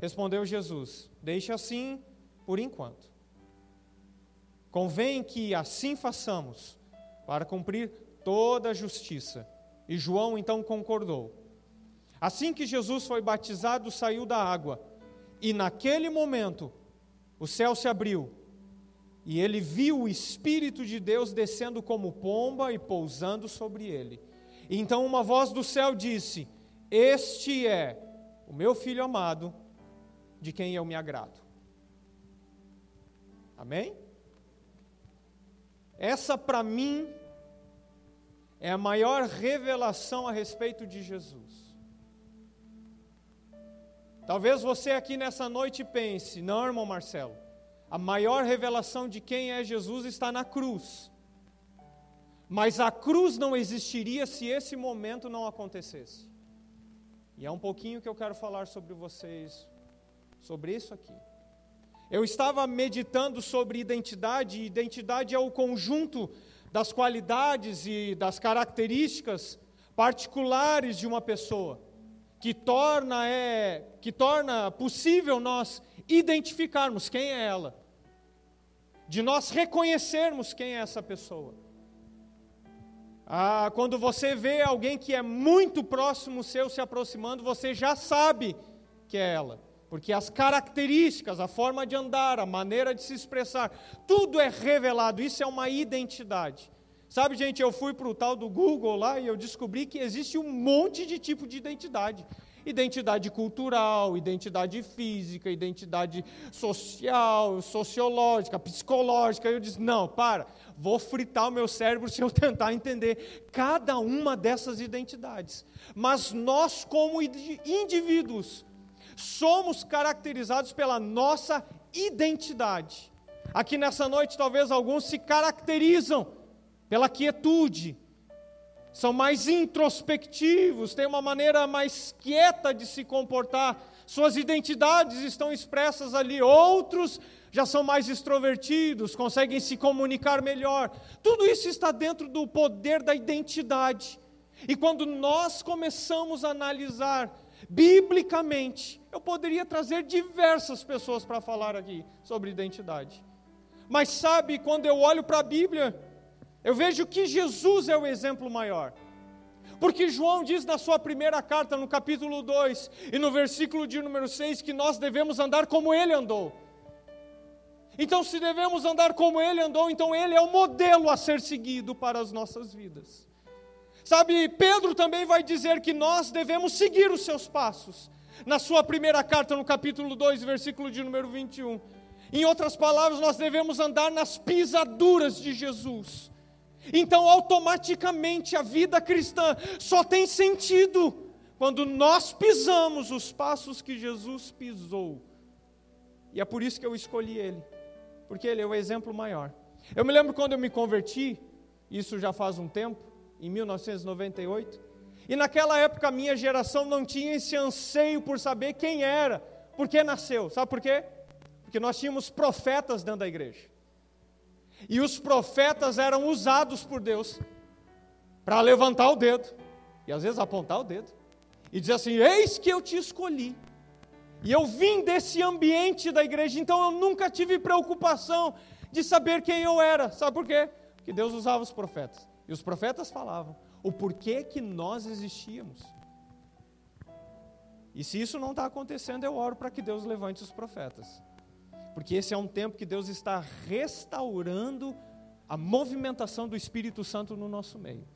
Respondeu Jesus: Deixe assim por enquanto. Convém que assim façamos, para cumprir toda a justiça. E João então concordou. Assim que Jesus foi batizado, saiu da água, e naquele momento o céu se abriu e ele viu o Espírito de Deus descendo como pomba e pousando sobre ele. Então uma voz do céu disse: Este é o meu filho amado, de quem eu me agrado. Amém? Essa para mim é a maior revelação a respeito de Jesus. Talvez você aqui nessa noite pense: não, irmão Marcelo, a maior revelação de quem é Jesus está na cruz. Mas a cruz não existiria se esse momento não acontecesse. E é um pouquinho que eu quero falar sobre vocês, sobre isso aqui. Eu estava meditando sobre identidade, e identidade é o conjunto das qualidades e das características particulares de uma pessoa. que torna é que torna possível nós identificarmos quem é ela, de nós reconhecermos quem é essa pessoa. Ah, quando você vê alguém que é muito próximo seu se aproximando, você já sabe que é ela, porque as características, a forma de andar, a maneira de se expressar, tudo é revelado, isso é uma identidade. Sabe, gente, eu fui para o tal do Google lá e eu descobri que existe um monte de tipo de identidade. Identidade cultural, identidade física, identidade social, sociológica, psicológica. Eu disse: não, para, vou fritar o meu cérebro se eu tentar entender cada uma dessas identidades. Mas nós, como indivíduos, somos caracterizados pela nossa identidade. Aqui nessa noite, talvez alguns se caracterizam pela quietude, são mais introspectivos, têm uma maneira mais quieta de se comportar, suas identidades estão expressas ali, outros já são mais extrovertidos, conseguem se comunicar melhor. Tudo isso está dentro do poder da identidade. E quando nós começamos a analisar biblicamente, eu poderia trazer diversas pessoas para falar aqui sobre identidade. Mas sabe, quando eu olho para a Bíblia, eu vejo que Jesus é o exemplo maior. Porque João diz na sua primeira carta, no capítulo 2 e no versículo de número 6, que nós devemos andar como ele andou. Então, se devemos andar como ele andou, então ele é o modelo a ser seguido para as nossas vidas. Sabe, Pedro também vai dizer que nós devemos seguir os seus passos. Na sua primeira carta, no capítulo 2, versículo de número 21. Em outras palavras, nós devemos andar nas pisaduras de Jesus. Então, automaticamente, a vida cristã só tem sentido quando nós pisamos os passos que Jesus pisou. E é por isso que eu escolhi ele, porque ele é o exemplo maior. Eu me lembro quando eu me converti, isso já faz um tempo, em 1998, e naquela época a minha geração não tinha esse anseio por saber quem era, por que nasceu. Sabe por quê? Porque nós tínhamos profetas dentro da igreja. E os profetas eram usados por Deus para levantar o dedo, e às vezes apontar o dedo, e dizer assim: Eis que eu te escolhi. E eu vim desse ambiente da igreja, então eu nunca tive preocupação de saber quem eu era. Sabe por quê? Porque Deus usava os profetas. E os profetas falavam o porquê que nós existíamos. E se isso não está acontecendo, eu oro para que Deus levante os profetas porque esse é um tempo que Deus está restaurando a movimentação do Espírito Santo no nosso meio.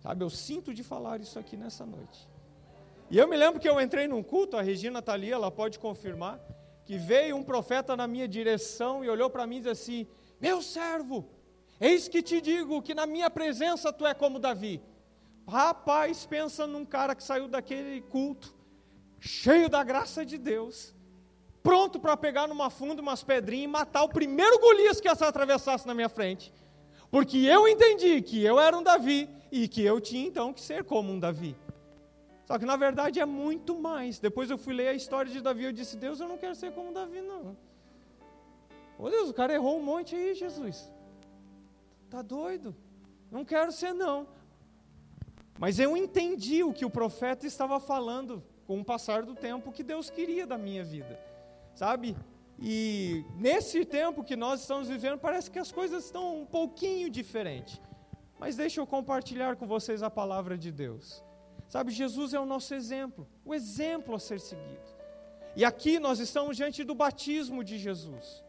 Sabe, eu sinto de falar isso aqui nessa noite. E eu me lembro que eu entrei num culto, a Regina está ali, ela pode confirmar, que veio um profeta na minha direção e olhou para mim e disse assim: Meu servo, eis que te digo que na minha presença tu é como Davi. Rapaz, pensa num cara que saiu daquele culto, cheio da graça de Deus, pronto para pegar numa funda umas pedrinhas e matar o primeiro Golias que se atravessasse na minha frente. Porque eu entendi que eu era um Davi e que eu tinha então que ser como um Davi. Só que na verdade é muito mais. Depois eu fui ler a história de Davi e eu disse: Deus, eu não quero ser como Davi, não. Ô Deus, o cara errou um monte aí, Jesus. Tá doido? Não quero ser, não. Mas eu entendi o que o profeta estava falando com o passar do tempo, que Deus queria da minha vida sabe? E nesse tempo que nós estamos vivendo, parece que as coisas estão um pouquinho diferentes. Mas deixa eu compartilhar com vocês a palavra de Deus. Sabe, Jesus é o nosso exemplo, o exemplo a ser seguido. E aqui nós estamos diante do batismo de Jesus.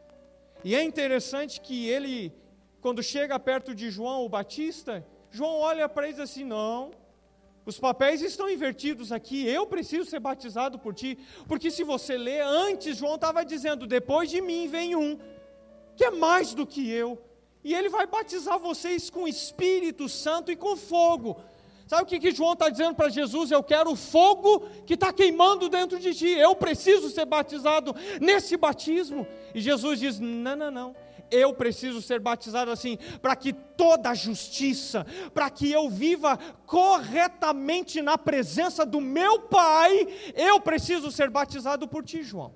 E é interessante que ele, quando chega perto de João o Batista, João olha para ele e diz assim: Não, os papéis estão invertidos aqui. Eu preciso ser batizado por ti. Porque se você ler, antes João estava dizendo: depois de mim vem um, que é mais do que eu. E ele vai batizar vocês com Espírito Santo e com fogo. Sabe o que, que João está dizendo para Jesus? Eu quero o fogo que está queimando dentro de ti. Eu preciso ser batizado nesse batismo. E Jesus diz: não, não, não eu preciso ser batizado assim, para que toda a justiça, para que eu viva corretamente na presença do meu Pai, eu preciso ser batizado por ti, João.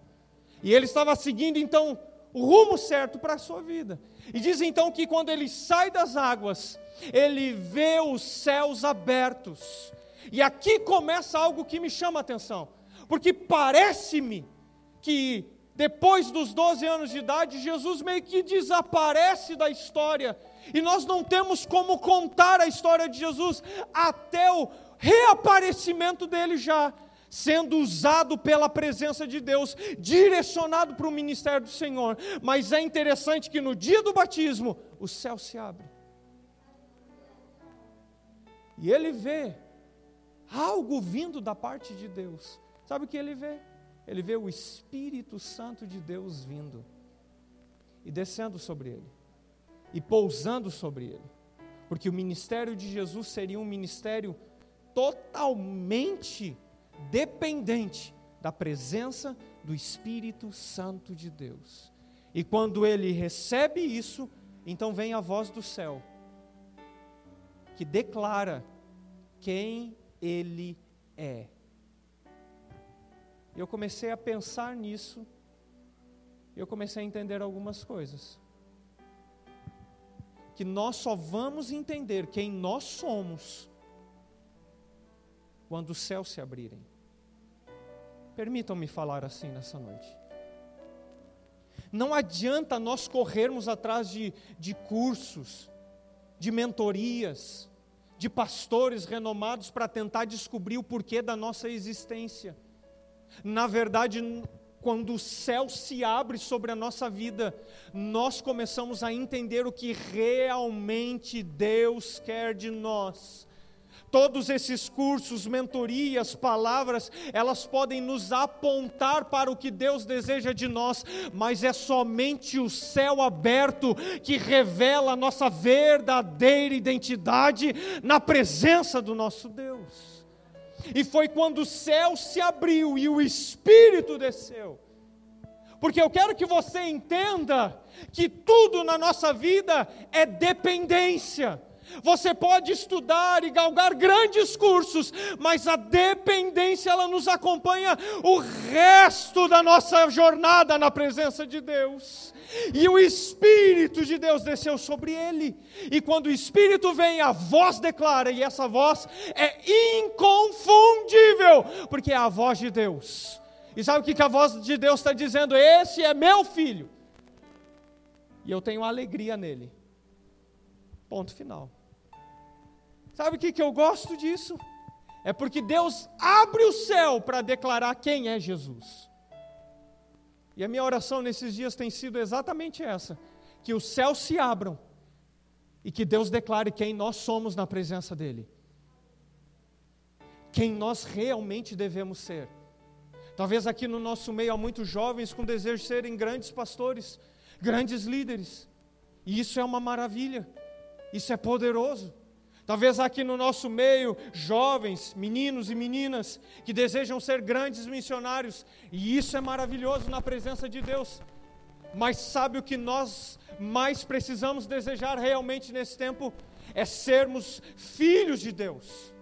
E ele estava seguindo então o rumo certo para a sua vida. E diz então que quando ele sai das águas, ele vê os céus abertos. E aqui começa algo que me chama a atenção, porque parece-me que depois dos 12 anos de idade, Jesus meio que desaparece da história, e nós não temos como contar a história de Jesus até o reaparecimento dele já sendo usado pela presença de Deus, direcionado para o ministério do Senhor. Mas é interessante que no dia do batismo, o céu se abre. E ele vê algo vindo da parte de Deus. Sabe o que ele vê? Ele vê o Espírito Santo de Deus vindo e descendo sobre ele e pousando sobre ele. Porque o ministério de Jesus seria um ministério totalmente dependente da presença do Espírito Santo de Deus. E quando ele recebe isso, então vem a voz do céu, que declara quem ele é. Eu comecei a pensar nisso, e eu comecei a entender algumas coisas. Que nós só vamos entender quem nós somos quando os céus se abrirem. Permitam-me falar assim nessa noite. Não adianta nós corrermos atrás de, de cursos, de mentorias, de pastores renomados para tentar descobrir o porquê da nossa existência. Na verdade, quando o céu se abre sobre a nossa vida, nós começamos a entender o que realmente Deus quer de nós. Todos esses cursos, mentorias, palavras, elas podem nos apontar para o que Deus deseja de nós, mas é somente o céu aberto que revela a nossa verdadeira identidade na presença do nosso Deus. E foi quando o céu se abriu e o Espírito desceu. Porque eu quero que você entenda que tudo na nossa vida é dependência. Você pode estudar e galgar grandes cursos, mas a dependência ela nos acompanha o resto da nossa jornada na presença de Deus. E o Espírito de Deus desceu sobre ele. E quando o Espírito vem, a voz declara, e essa voz é inconfundível, porque é a voz de Deus. E sabe o que a voz de Deus está dizendo? Esse é meu filho. E eu tenho alegria nele. Ponto final. Sabe o que, que eu gosto disso? É porque Deus abre o céu para declarar quem é Jesus. E a minha oração nesses dias tem sido exatamente essa: que os céus se abram e que Deus declare quem nós somos na presença dEle. Quem nós realmente devemos ser. Talvez aqui no nosso meio há muitos jovens com desejo de serem grandes pastores, grandes líderes. E isso é uma maravilha, isso é poderoso. Talvez aqui no nosso meio, jovens, meninos e meninas que desejam ser grandes missionários, e isso é maravilhoso na presença de Deus. Mas sabe o que nós mais precisamos desejar realmente nesse tempo? É sermos filhos de Deus.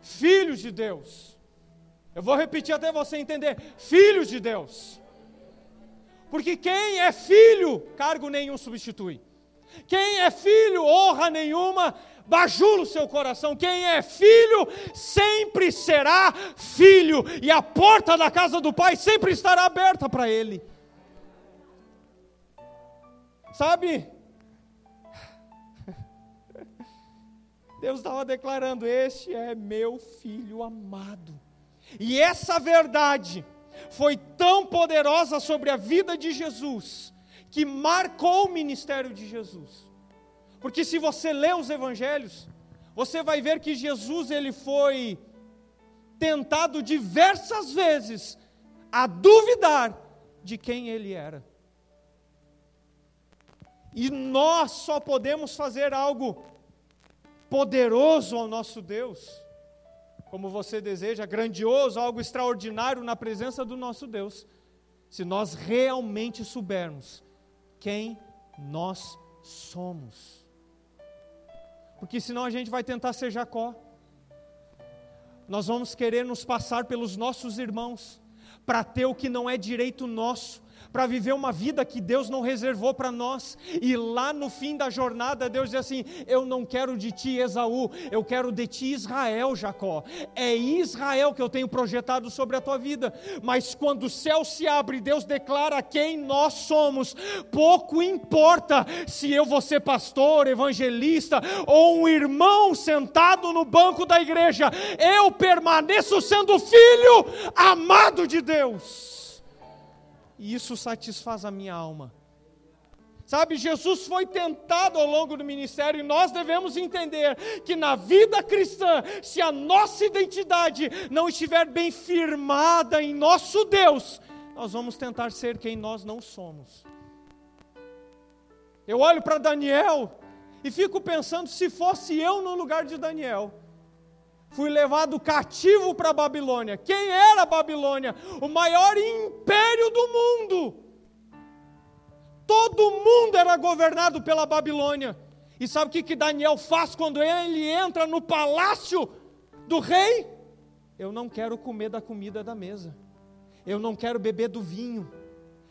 Filhos de Deus. Eu vou repetir até você entender: filhos de Deus. Porque quem é filho, cargo nenhum substitui. Quem é filho, honra nenhuma bajula o seu coração. Quem é filho sempre será filho, e a porta da casa do pai sempre estará aberta para ele. Sabe? Deus estava declarando: Este é meu filho amado. E essa verdade foi tão poderosa sobre a vida de Jesus, que marcou o ministério de Jesus. Porque se você lê os evangelhos, você vai ver que Jesus ele foi tentado diversas vezes a duvidar de quem ele era. E nós só podemos fazer algo poderoso ao nosso Deus, como você deseja, grandioso, algo extraordinário na presença do nosso Deus, se nós realmente soubermos quem nós somos porque senão a gente vai tentar ser Jacó. Nós vamos querer nos passar pelos nossos irmãos para ter o que não é direito nosso, para viver uma vida que Deus não reservou para nós. E lá no fim da jornada, Deus diz assim: Eu não quero de ti Esaú, eu quero de ti Israel, Jacó. É Israel que eu tenho projetado sobre a tua vida. Mas quando o céu se abre, Deus declara quem nós somos. Pouco importa se eu vou ser pastor, evangelista ou um irmão sentado no banco da igreja, eu permaneço sendo filho amado de Deus e isso satisfaz a minha alma. Sabe, Jesus foi tentado ao longo do ministério e nós devemos entender que na vida cristã, se a nossa identidade não estiver bem firmada em nosso Deus, nós vamos tentar ser quem nós não somos. Eu olho para Daniel e fico pensando se fosse eu no lugar de Daniel fui levado cativo para a Babilônia. Quem era a Babilônia? O maior império do mundo. Todo mundo era governado pela Babilônia. E sabe o que, que Daniel faz quando ele entra no palácio do rei? Eu não quero comer da comida da mesa. Eu não quero beber do vinho.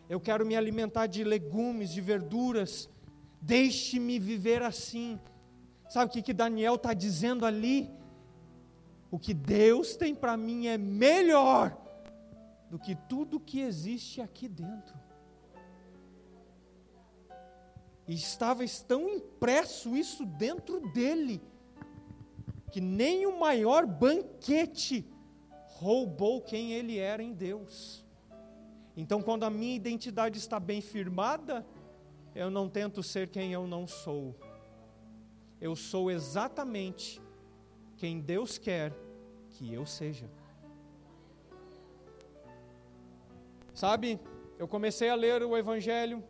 Eu quero me alimentar de legumes, de verduras. Deixe-me viver assim. Sabe o que, que Daniel está dizendo ali? O que Deus tem para mim é melhor do que tudo que existe aqui dentro. E estava tão impresso isso dentro dele, que nem o maior banquete roubou quem ele era em Deus. Então, quando a minha identidade está bem firmada, eu não tento ser quem eu não sou. Eu sou exatamente quem Deus quer que eu seja. Sabe, eu comecei a ler o Evangelho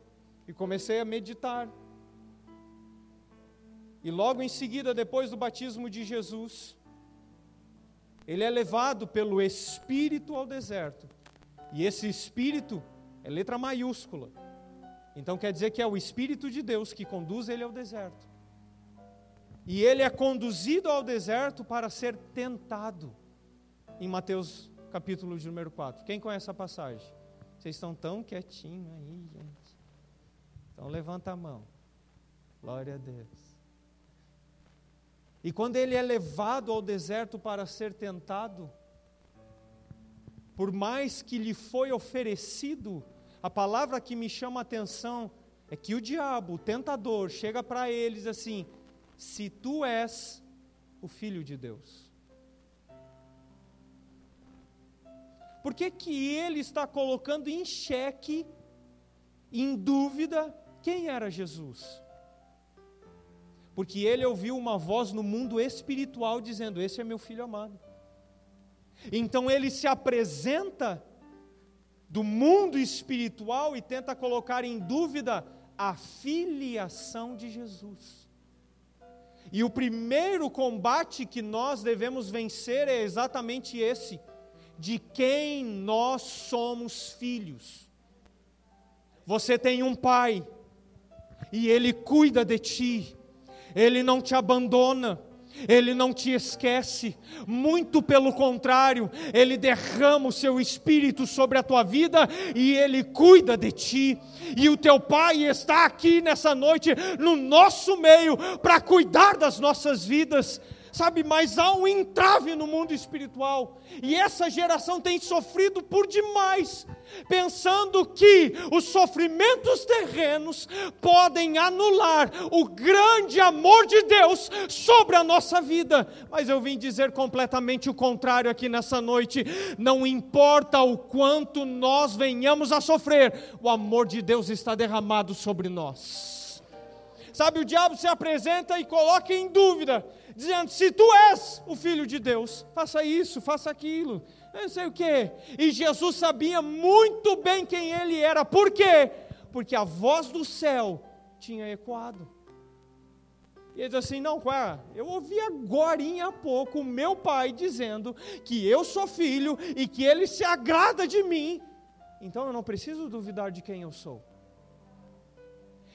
e comecei a meditar. E logo em seguida, depois do batismo de Jesus, ele é levado pelo Espírito ao deserto. E esse Espírito é letra maiúscula. Então quer dizer que é o Espírito de Deus que conduz ele ao deserto. E ele é conduzido ao deserto para ser tentado. Em Mateus capítulo de número 4. Quem conhece a passagem? Vocês estão tão quietinhos aí, gente. Então levanta a mão. Glória a Deus. E quando ele é levado ao deserto para ser tentado, por mais que lhe foi oferecido, a palavra que me chama a atenção é que o diabo, o tentador, chega para eles assim: se tu és o filho de Deus. Por que, que ele está colocando em xeque, em dúvida, quem era Jesus? Porque ele ouviu uma voz no mundo espiritual dizendo: Esse é meu filho amado. Então ele se apresenta do mundo espiritual e tenta colocar em dúvida a filiação de Jesus. E o primeiro combate que nós devemos vencer é exatamente esse: de quem nós somos filhos. Você tem um pai, e ele cuida de ti, ele não te abandona, ele não te esquece, muito pelo contrário, Ele derrama o seu espírito sobre a tua vida e Ele cuida de ti. E o teu Pai está aqui nessa noite, no nosso meio, para cuidar das nossas vidas sabe, mas há um entrave no mundo espiritual, e essa geração tem sofrido por demais, pensando que os sofrimentos terrenos podem anular o grande amor de Deus sobre a nossa vida. Mas eu vim dizer completamente o contrário aqui nessa noite. Não importa o quanto nós venhamos a sofrer, o amor de Deus está derramado sobre nós. Sabe, o diabo se apresenta e coloca em dúvida dizendo: se tu és o filho de Deus, faça isso, faça aquilo, não sei o que. E Jesus sabia muito bem quem ele era, por quê? Porque a voz do céu tinha ecoado. E ele diz assim: não, quá, eu ouvi agora há pouco meu pai dizendo que eu sou filho e que ele se agrada de mim, então eu não preciso duvidar de quem eu sou.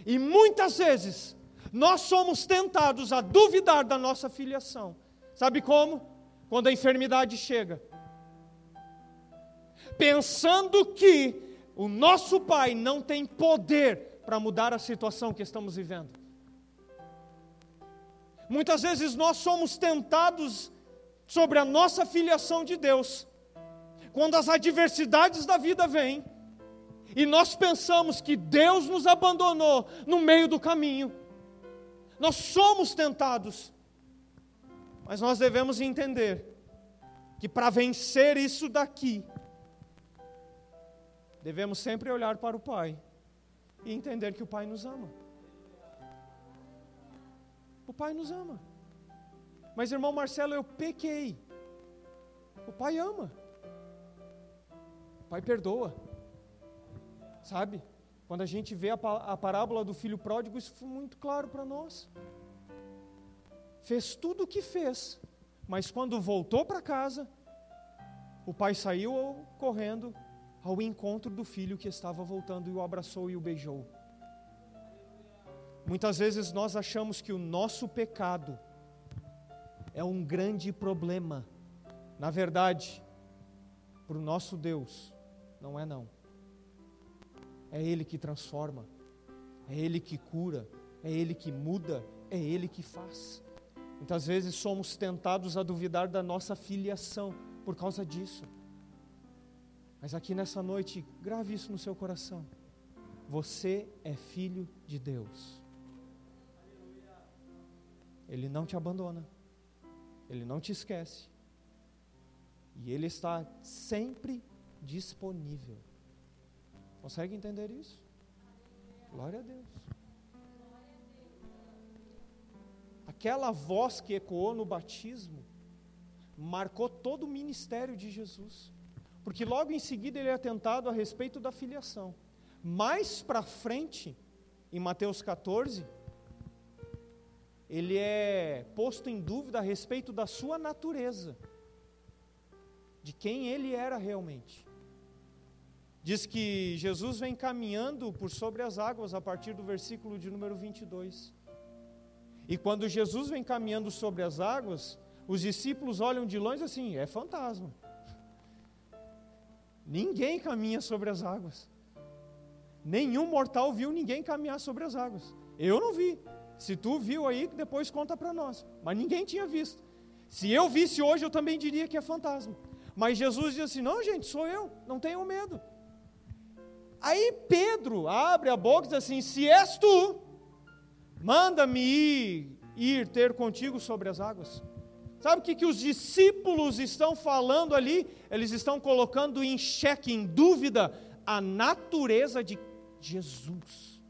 E muitas vezes nós somos tentados a duvidar da nossa filiação. Sabe como? Quando a enfermidade chega. Pensando que o nosso Pai não tem poder para mudar a situação que estamos vivendo. Muitas vezes nós somos tentados sobre a nossa filiação de Deus, quando as adversidades da vida vêm, e nós pensamos que Deus nos abandonou no meio do caminho. Nós somos tentados, mas nós devemos entender que para vencer isso daqui, devemos sempre olhar para o Pai e entender que o Pai nos ama. O Pai nos ama. Mas, irmão Marcelo, eu pequei. O Pai ama. O Pai perdoa. Sabe? Quando a gente vê a, parábola do filho pródigo, isso foi muito claro para nós. Fez tudo o que fez, mas quando voltou para casa, o pai saiu correndo ao encontro do filho que estava voltando e o abraçou e o beijou. Muitas vezes nós achamos que o nosso pecado é um grande problema. Na verdade, para o nosso Deus, não é não. É Ele que transforma, é Ele que cura, é Ele que muda, é Ele que faz. Muitas vezes somos tentados a duvidar da nossa filiação por causa disso. Mas aqui nessa noite, grave isso no seu coração. Você é filho de Deus. Ele não te abandona. Ele não te esquece. E Ele está sempre disponível. Consegue entender isso? Glória a Deus. Aquela voz que ecoou no batismo marcou todo o ministério de Jesus. Porque logo em seguida ele é atentado a respeito da filiação. Mais para frente, em Mateus 14, ele é posto em dúvida a respeito da sua natureza, de quem ele era realmente. Diz que Jesus vem caminhando por sobre as águas a partir do versículo de número 22. E quando Jesus vem caminhando sobre as águas, os discípulos olham de longe assim: é fantasma. Ninguém caminha sobre as águas. Nenhum mortal viu ninguém caminhar sobre as águas. Eu não vi. Se tu viu aí, depois conta para nós. Mas ninguém tinha visto. Se eu visse hoje, eu também diria que é fantasma. Mas Jesus diz assim: não, gente, sou eu, não tenham medo. Aí Pedro abre a boca e diz assim: se és tu, manda-me ir, ir ter contigo sobre as águas. Sabe o que, que os discípulos estão falando ali? Eles estão colocando em xeque, em dúvida, a natureza de Jesus.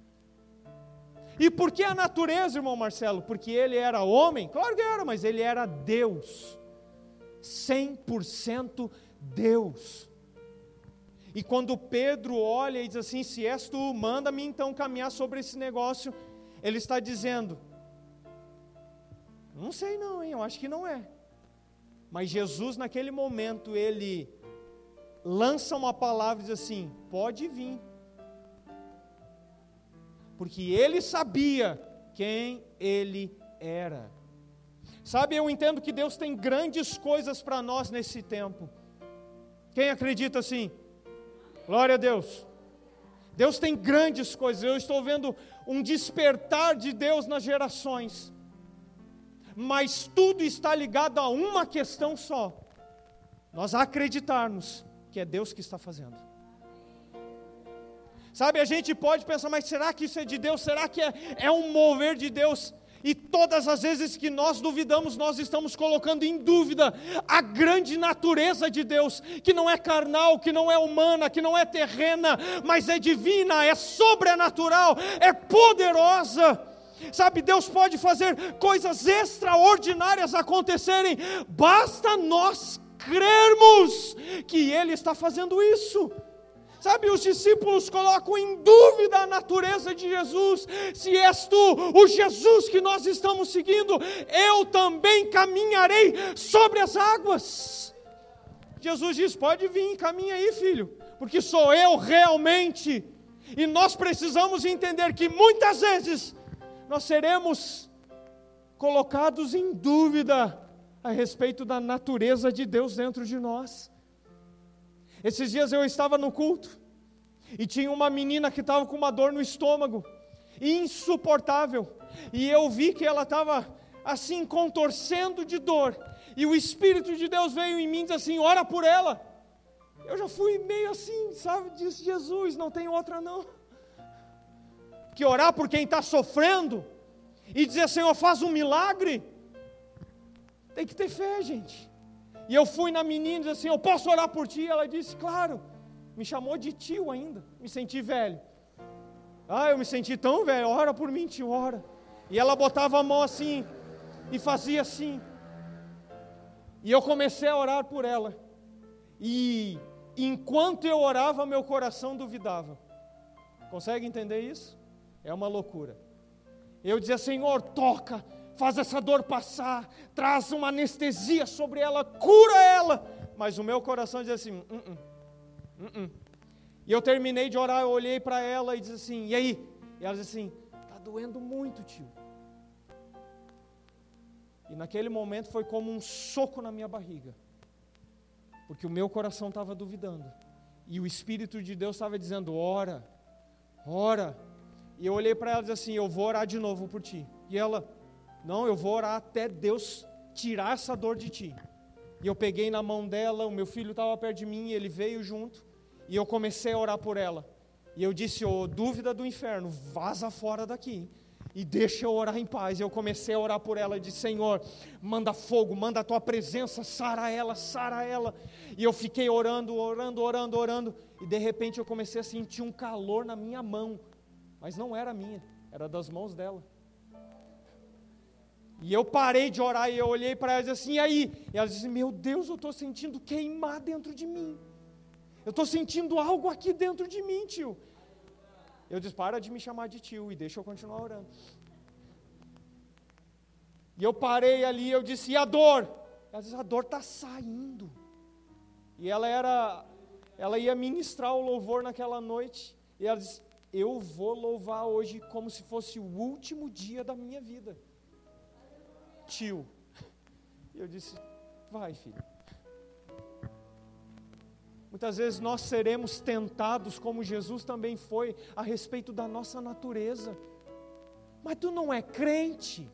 E por que a natureza, irmão Marcelo? Porque ele era homem? Claro que era, mas ele era Deus. 100% Deus. E quando Pedro olha e diz assim: Se és tu, manda-me então caminhar sobre esse negócio, ele está dizendo: não sei não, hein? Eu acho que não é. Mas Jesus, naquele momento, ele lança uma palavra e diz assim: pode vir. Porque ele sabia quem ele era. Sabe, eu entendo que Deus tem grandes coisas para nós nesse tempo. Quem acredita assim? Glória a Deus. Deus tem grandes coisas. Eu estou vendo um despertar de Deus nas gerações mas tudo está ligado a uma questão só: nós acreditarmos que é Deus que está fazendo. Sabe, a gente pode pensar, mas será que isso é de Deus? Será que é, é um mover de Deus? E todas as vezes que nós duvidamos, nós estamos colocando em dúvida a grande natureza de Deus, que não é carnal, que não é humana, que não é terrena, mas é divina, é sobrenatural, é poderosa. Sabe, Deus pode fazer coisas extraordinárias acontecerem, basta nós crermos que Ele está fazendo isso. Sabe, os discípulos colocam em dúvida a natureza de Jesus. Se és tu, o Jesus que nós estamos seguindo, eu também caminharei sobre as águas. Jesus diz: Pode vir, caminha aí, filho, porque sou eu realmente. E nós precisamos entender que muitas vezes nós seremos colocados em dúvida a respeito da natureza de Deus dentro de nós. Esses dias eu estava no culto E tinha uma menina que estava com uma dor no estômago, insuportável. E eu vi que ela estava assim, contorcendo de dor. E o Espírito de Deus veio em mim e disse assim: ora por ela. Eu já fui meio assim, sabe? Disse Jesus, não tem outra não. Que orar por quem está sofrendo e dizer, Senhor, faz um milagre. Tem que ter fé, gente. E eu fui na menina e disse assim: Eu posso orar por ti? Ela disse: Claro. Me chamou de tio ainda. Me senti velho. Ah, eu me senti tão velho. Ora por mim, tio, ora. E ela botava a mão assim e fazia assim. E eu comecei a orar por ela. E enquanto eu orava, meu coração duvidava. Consegue entender isso? É uma loucura. Eu dizia, Senhor, toca, faz essa dor passar, traz uma anestesia sobre ela, cura ela. Mas o meu coração dizia assim: uh -uh, uh e eu terminei de orar, eu olhei para ela e disse assim: e aí? E ela disse assim: está doendo muito, tio. E naquele momento foi como um soco na minha barriga, porque o meu coração estava duvidando, e o Espírito de Deus estava dizendo: ora, ora. E eu olhei para ela e disse assim: eu vou orar de novo por ti. E ela, não, eu vou orar até Deus tirar essa dor de ti. E eu peguei na mão dela, o meu filho estava perto de mim, ele veio junto, e eu comecei a orar por ela. E eu disse: Ô, oh, dúvida do inferno, vaza fora daqui e deixa eu orar em paz. Eu comecei a orar por ela e disse: Senhor, manda fogo, manda a tua presença, sara ela, sara ela. E eu fiquei orando, orando, orando, orando. E de repente eu comecei a sentir um calor na minha mão, mas não era minha, era das mãos dela. E eu parei de orar e eu olhei para ela e disse assim: e aí? E ela disse: Meu Deus, eu estou sentindo queimar dentro de mim. Eu estou sentindo algo aqui dentro de mim, tio. Eu disse: Para de me chamar de tio e deixa eu continuar orando. E eu parei ali e eu disse: E a dor? Ela disse: A dor está saindo. E ela era, ela ia ministrar o louvor naquela noite. E ela disse: Eu vou louvar hoje como se fosse o último dia da minha vida tio. E eu disse: Vai, filho. Muitas vezes nós seremos tentados, como Jesus também foi, a respeito da nossa natureza. Mas tu não é crente.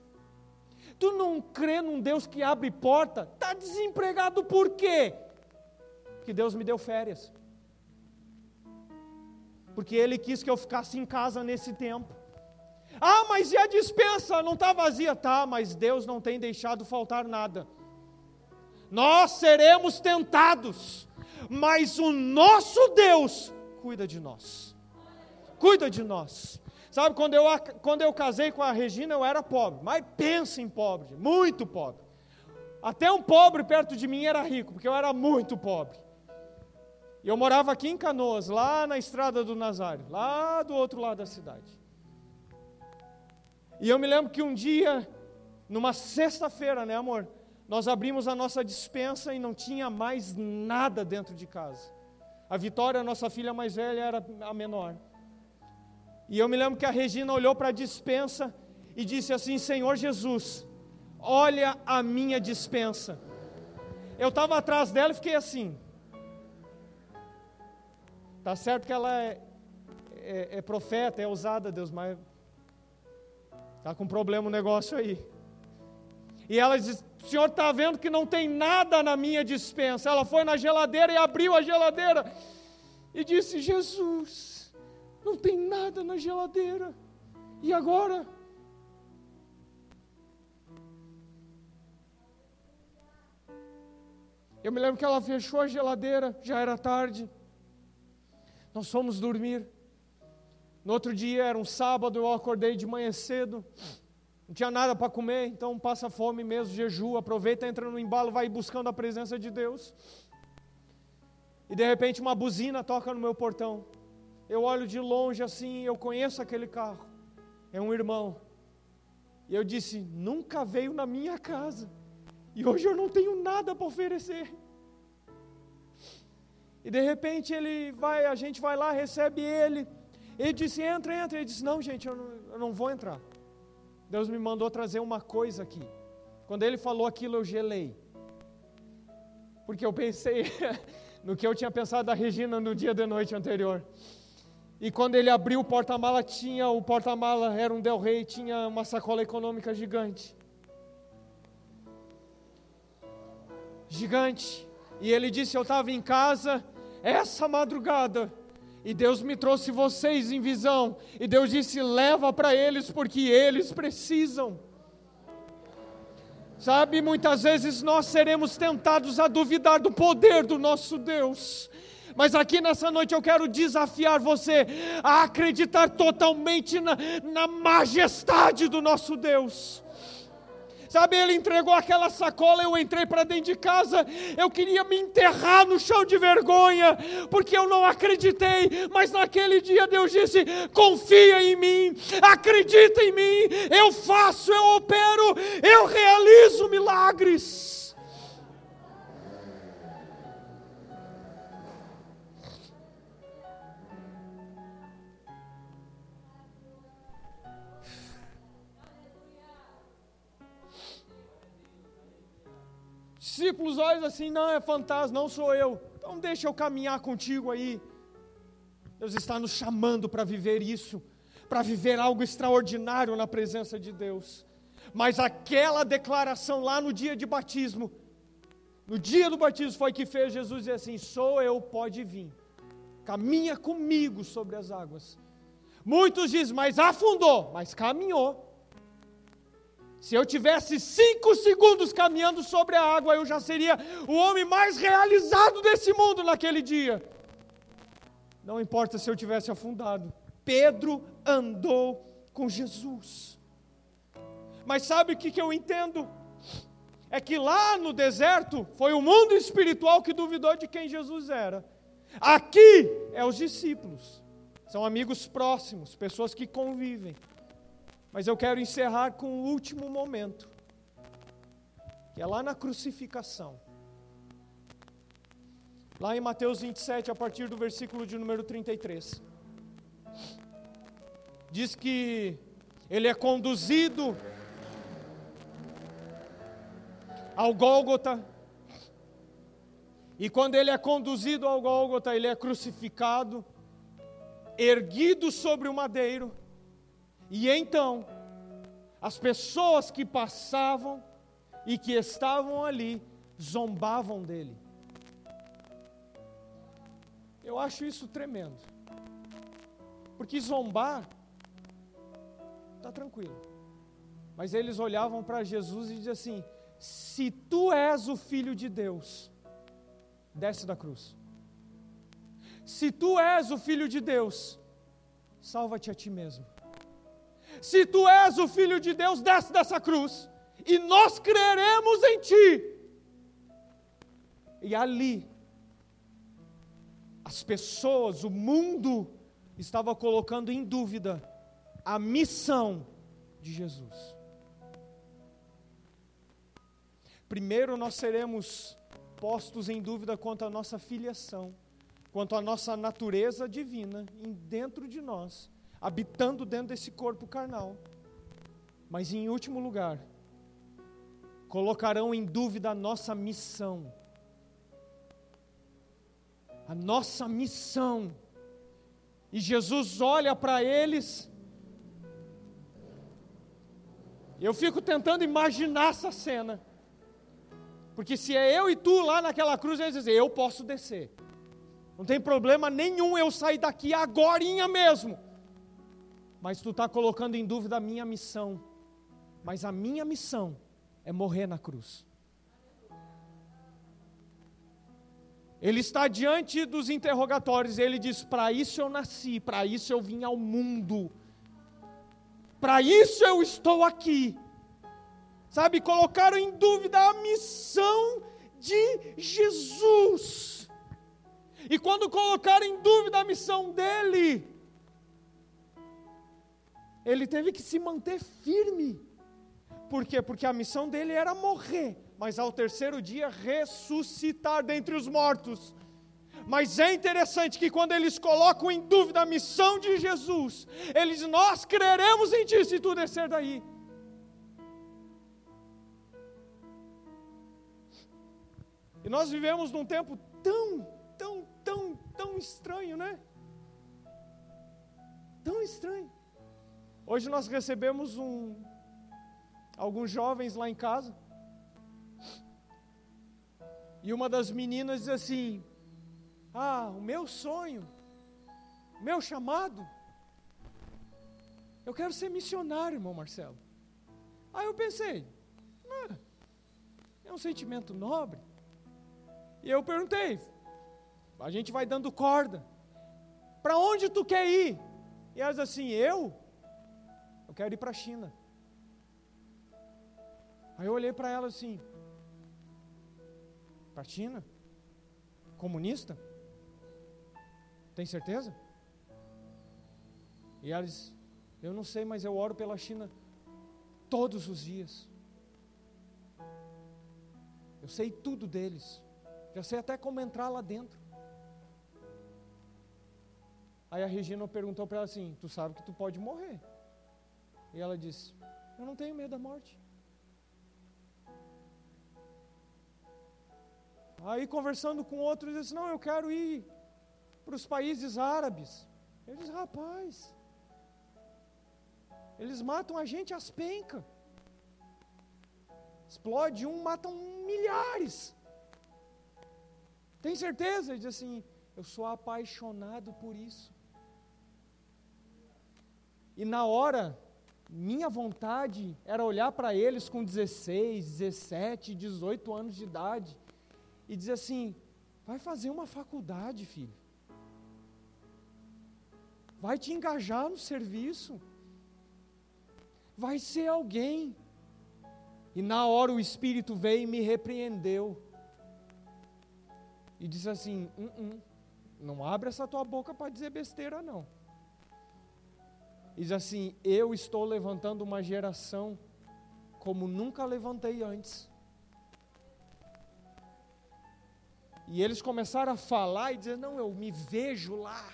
Tu não crê num Deus que abre porta. Está desempregado por quê? Que Deus me deu férias. Porque Ele quis que eu ficasse em casa nesse tempo. Ah, mas e a dispensa? Não está vazia? Tá, mas Deus não tem deixado faltar nada. Nós seremos tentados, mas o nosso Deus cuida de nós. Cuida de nós. Sabe, quando eu, quando eu casei com a Regina, eu era pobre, mas pensa em pobre, muito pobre. Até um pobre perto de mim era rico, porque eu era muito pobre. E eu morava aqui em Canoas, lá na estrada do Nazário, lá do outro lado da cidade. E eu me lembro que um dia, numa sexta-feira, né, amor? Nós abrimos a nossa dispensa e não tinha mais nada dentro de casa. A Vitória, nossa filha mais velha, era a menor. E eu me lembro que a Regina olhou para a dispensa e disse assim: Senhor Jesus, olha a minha dispensa. Eu estava atrás dela e fiquei assim. Tá certo que ela é, é, é profeta, é ousada, Deus, mas Está com problema o negócio aí. E ela diz: O senhor está vendo que não tem nada na minha dispensa. Ela foi na geladeira e abriu a geladeira e disse: Jesus, não tem nada na geladeira. E agora? Eu me lembro que ela fechou a geladeira, já era tarde. Nós fomos dormir. No outro dia, era um sábado, eu acordei de manhã cedo, não tinha nada para comer, então passa fome mesmo, jejum, aproveita, entra no embalo, vai buscando a presença de Deus. E de repente uma buzina toca no meu portão. Eu olho de longe assim, eu conheço aquele carro. É um irmão. E eu disse: nunca veio na minha casa. E hoje eu não tenho nada para oferecer. E de repente ele vai, a gente vai lá, recebe ele. Ele disse: entra, entra. Ele disse: não, gente, eu não, eu não vou entrar. Deus me mandou trazer uma coisa aqui. Quando ele falou aquilo, eu gelei. Porque eu pensei no que eu tinha pensado da Regina no dia de noite anterior. E quando ele abriu o porta-mala, tinha o porta-mala, era um Del Rey, tinha uma sacola econômica gigante. Gigante. E ele disse: Eu estava em casa essa madrugada. E Deus me trouxe vocês em visão. E Deus disse: leva para eles, porque eles precisam. Sabe, muitas vezes nós seremos tentados a duvidar do poder do nosso Deus. Mas aqui nessa noite eu quero desafiar você a acreditar totalmente na, na majestade do nosso Deus. Sabe, ele entregou aquela sacola, eu entrei para dentro de casa, eu queria me enterrar no chão de vergonha, porque eu não acreditei, mas naquele dia Deus disse: confia em mim, acredita em mim, eu faço, eu opero, eu realizo milagres. Discípulos olham assim: não, é fantasma, não sou eu. Então deixa eu caminhar contigo aí. Deus está nos chamando para viver isso, para viver algo extraordinário na presença de Deus. Mas aquela declaração lá no dia de batismo, no dia do batismo foi que fez Jesus dizer assim: sou eu, pode vir. Caminha comigo sobre as águas. Muitos dizem, mas afundou, mas caminhou. Se eu tivesse cinco segundos caminhando sobre a água, eu já seria o homem mais realizado desse mundo naquele dia. Não importa se eu tivesse afundado. Pedro andou com Jesus. Mas sabe o que, que eu entendo? É que lá no deserto foi o mundo espiritual que duvidou de quem Jesus era. Aqui é os discípulos. São amigos próximos, pessoas que convivem. Mas eu quero encerrar com o último momento, que é lá na crucificação. Lá em Mateus 27, a partir do versículo de número 33. Diz que ele é conduzido ao Gólgota. E quando ele é conduzido ao Gólgota, ele é crucificado, erguido sobre o madeiro e então, as pessoas que passavam e que estavam ali zombavam dele. Eu acho isso tremendo. Porque zombar está tranquilo. Mas eles olhavam para Jesus e diziam assim: se tu és o filho de Deus, desce da cruz. Se tu és o filho de Deus, salva-te a ti mesmo. Se tu és o filho de Deus, desce dessa cruz, e nós creremos em ti. E ali, as pessoas, o mundo, estava colocando em dúvida a missão de Jesus. Primeiro, nós seremos postos em dúvida quanto à nossa filiação, quanto à nossa natureza divina dentro de nós habitando dentro desse corpo carnal. Mas em último lugar, colocarão em dúvida a nossa missão. A nossa missão. E Jesus olha para eles. Eu fico tentando imaginar essa cena. Porque se é eu e tu lá naquela cruz, eles dizem: Eu posso descer. Não tem problema nenhum eu sair daqui agora mesmo mas tu está colocando em dúvida a minha missão. Mas a minha missão é morrer na cruz. Ele está diante dos interrogatórios ele diz: Para isso eu nasci, para isso eu vim ao mundo, para isso eu estou aqui. Sabe, colocaram em dúvida a missão de Jesus. E quando colocaram em dúvida a missão dele, ele teve que se manter firme. Por quê? Porque a missão dele era morrer, mas ao terceiro dia ressuscitar dentre os mortos. Mas é interessante que quando eles colocam em dúvida a missão de Jesus, eles nós creremos em ti se tu descer daí. E nós vivemos num tempo tão, tão, tão, tão estranho, né? estranho. Hoje nós recebemos um alguns jovens lá em casa. E uma das meninas diz assim: Ah, o meu sonho, o meu chamado, eu quero ser missionário, irmão Marcelo. Aí eu pensei, ah, é um sentimento nobre. E eu perguntei, a gente vai dando corda. Para onde tu quer ir? E ela diz assim: Eu? Eu quero ir para a China. Aí eu olhei para ela assim: Para a China? Comunista? Tem certeza? E ela disse: Eu não sei, mas eu oro pela China todos os dias. Eu sei tudo deles. Eu sei até como entrar lá dentro. Aí a Regina perguntou para ela assim: Tu sabe que tu pode morrer? E ela disse: Eu não tenho medo da morte. Aí conversando com outros, disse: Não, eu quero ir para os países árabes. Ele disse: Rapaz, eles matam a gente às pencas. Explode um, matam milhares. Tem certeza? Ele diz assim: Eu sou apaixonado por isso. E na hora, minha vontade era olhar para eles com 16, 17, 18 anos de idade e dizer assim: vai fazer uma faculdade, filho. Vai te engajar no serviço. Vai ser alguém. E na hora o Espírito veio e me repreendeu e diz assim: hum, hum, não abre essa tua boca para dizer besteira, não. Diz assim: eu estou levantando uma geração como nunca levantei antes. E eles começaram a falar e dizer: não, eu me vejo lá,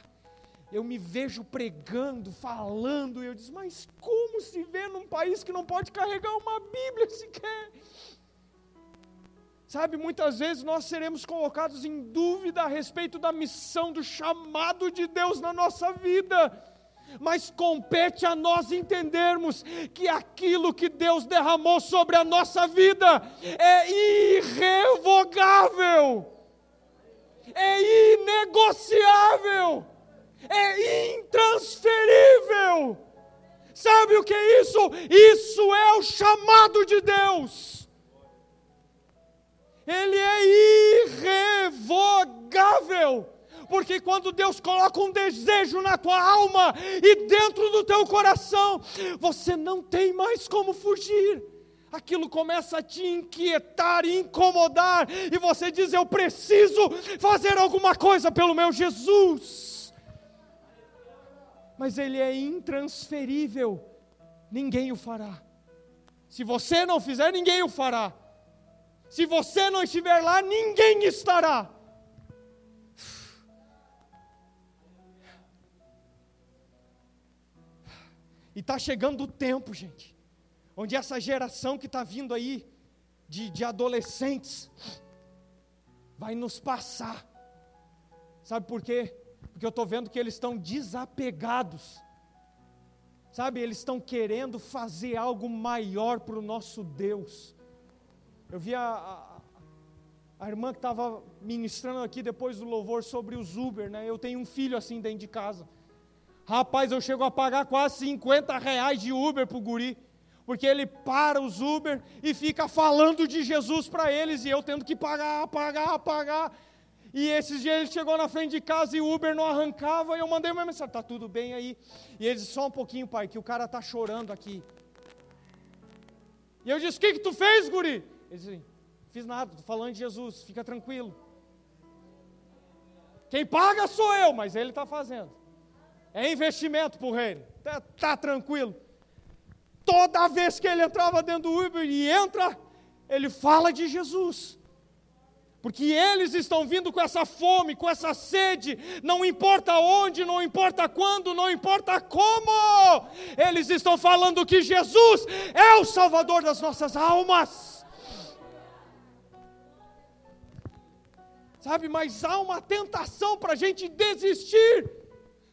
eu me vejo pregando, falando. E eu disse: mas como se vê num país que não pode carregar uma Bíblia sequer? Sabe, muitas vezes nós seremos colocados em dúvida a respeito da missão, do chamado de Deus na nossa vida. Mas compete a nós entendermos que aquilo que Deus derramou sobre a nossa vida é irrevogável, é inegociável, é intransferível. Sabe o que é isso? Isso é o chamado de Deus ele é irrevogável. Porque quando Deus coloca um desejo na tua alma e dentro do teu coração, você não tem mais como fugir. Aquilo começa a te inquietar, incomodar, e você diz: Eu preciso fazer alguma coisa pelo meu Jesus. Mas ele é intransferível, ninguém o fará. Se você não fizer, ninguém o fará. Se você não estiver lá, ninguém estará. E está chegando o tempo, gente, onde essa geração que está vindo aí, de, de adolescentes, vai nos passar. Sabe por quê? Porque eu estou vendo que eles estão desapegados. Sabe, eles estão querendo fazer algo maior para o nosso Deus. Eu vi a, a, a irmã que estava ministrando aqui depois do louvor sobre os Uber, né? Eu tenho um filho assim dentro de casa. Rapaz, eu chego a pagar quase 50 reais de Uber para o guri, porque ele para os Uber e fica falando de Jesus para eles, e eu tendo que pagar, pagar, pagar. E esses dias ele chegou na frente de casa e o Uber não arrancava, e eu mandei uma mensagem, tá tudo bem aí? E ele disse, só um pouquinho, pai, que o cara tá chorando aqui. E eu disse, o que que tu fez, guri? Ele disse fiz nada, estou falando de Jesus, fica tranquilo. Quem paga sou eu, mas ele está fazendo. É investimento para o reino. Está tá tranquilo. Toda vez que ele entrava dentro do Uber e entra, ele fala de Jesus. Porque eles estão vindo com essa fome, com essa sede, não importa onde, não importa quando, não importa como, eles estão falando que Jesus é o Salvador das nossas almas. sabe? Mas há uma tentação para a gente desistir.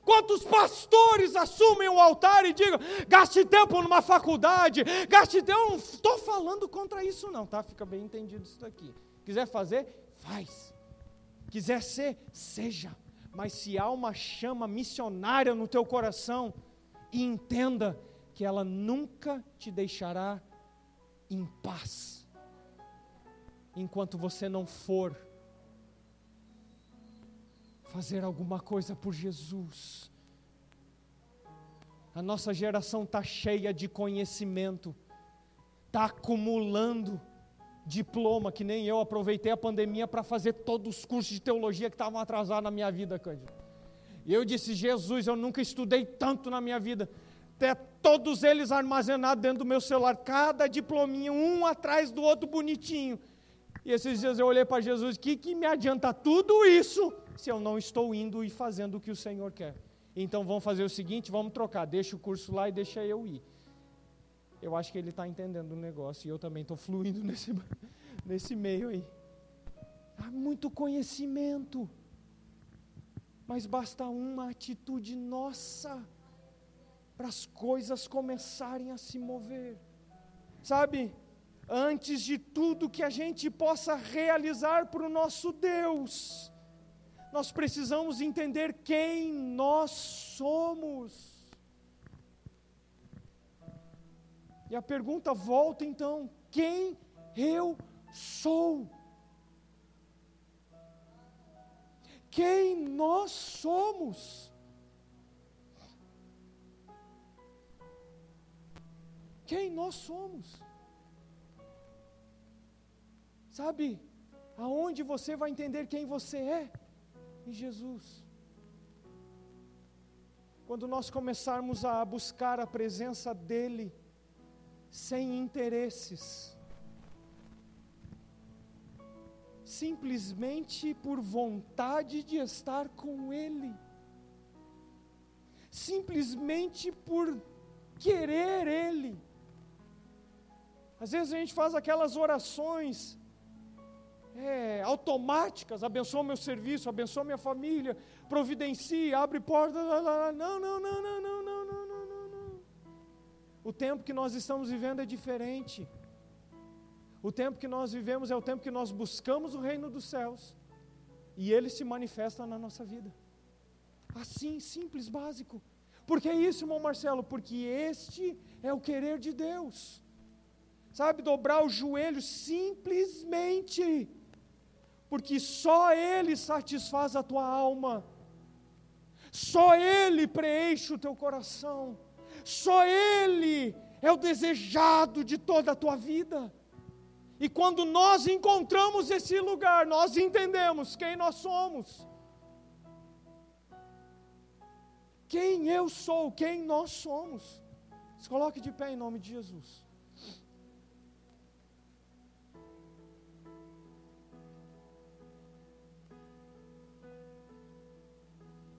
Quantos pastores assumem o altar e digam: gaste tempo numa faculdade, gaste tempo. Eu não estou falando contra isso, não, tá? Fica bem entendido isso daqui. Quiser fazer, faz. Quiser ser, seja. Mas se há uma chama missionária no teu coração, entenda que ela nunca te deixará em paz, enquanto você não for fazer alguma coisa por Jesus. A nossa geração está cheia de conhecimento, está acumulando diploma, que nem eu aproveitei a pandemia para fazer todos os cursos de teologia que estavam atrasados na minha vida, Cândido. E eu disse, Jesus, eu nunca estudei tanto na minha vida. Até todos eles armazenados dentro do meu celular, cada diplominha, um atrás do outro bonitinho. E esses dias eu olhei para Jesus, que, que me adianta tudo isso se eu não estou indo e fazendo o que o Senhor quer? Então vamos fazer o seguinte, vamos trocar, deixa o curso lá e deixa eu ir. Eu acho que ele está entendendo o negócio e eu também estou fluindo nesse, nesse meio aí. Há muito conhecimento, mas basta uma atitude nossa para as coisas começarem a se mover. Sabe, antes de tudo que a gente possa realizar para o nosso Deus, nós precisamos entender quem nós somos. E a pergunta volta então: quem eu sou? Quem nós somos? Quem nós somos? Sabe, aonde você vai entender quem você é? Em Jesus. Quando nós começarmos a buscar a presença dEle, sem interesses, simplesmente por vontade de estar com Ele, simplesmente por querer Ele. Às vezes a gente faz aquelas orações é, automáticas, abençoa meu serviço, abençoa minha família, providencia, abre portas, não, não, não, não, não, não, não. O tempo que nós estamos vivendo é diferente. O tempo que nós vivemos é o tempo que nós buscamos o reino dos céus e ele se manifesta na nossa vida. Assim, simples, básico. Por que isso, irmão Marcelo? Porque este é o querer de Deus. Sabe, dobrar o joelho simplesmente, porque só Ele satisfaz a tua alma, só Ele preenche o teu coração. Só Ele é o desejado de toda a tua vida. E quando nós encontramos esse lugar, nós entendemos quem nós somos. Quem eu sou, quem nós somos. Se coloque de pé em nome de Jesus.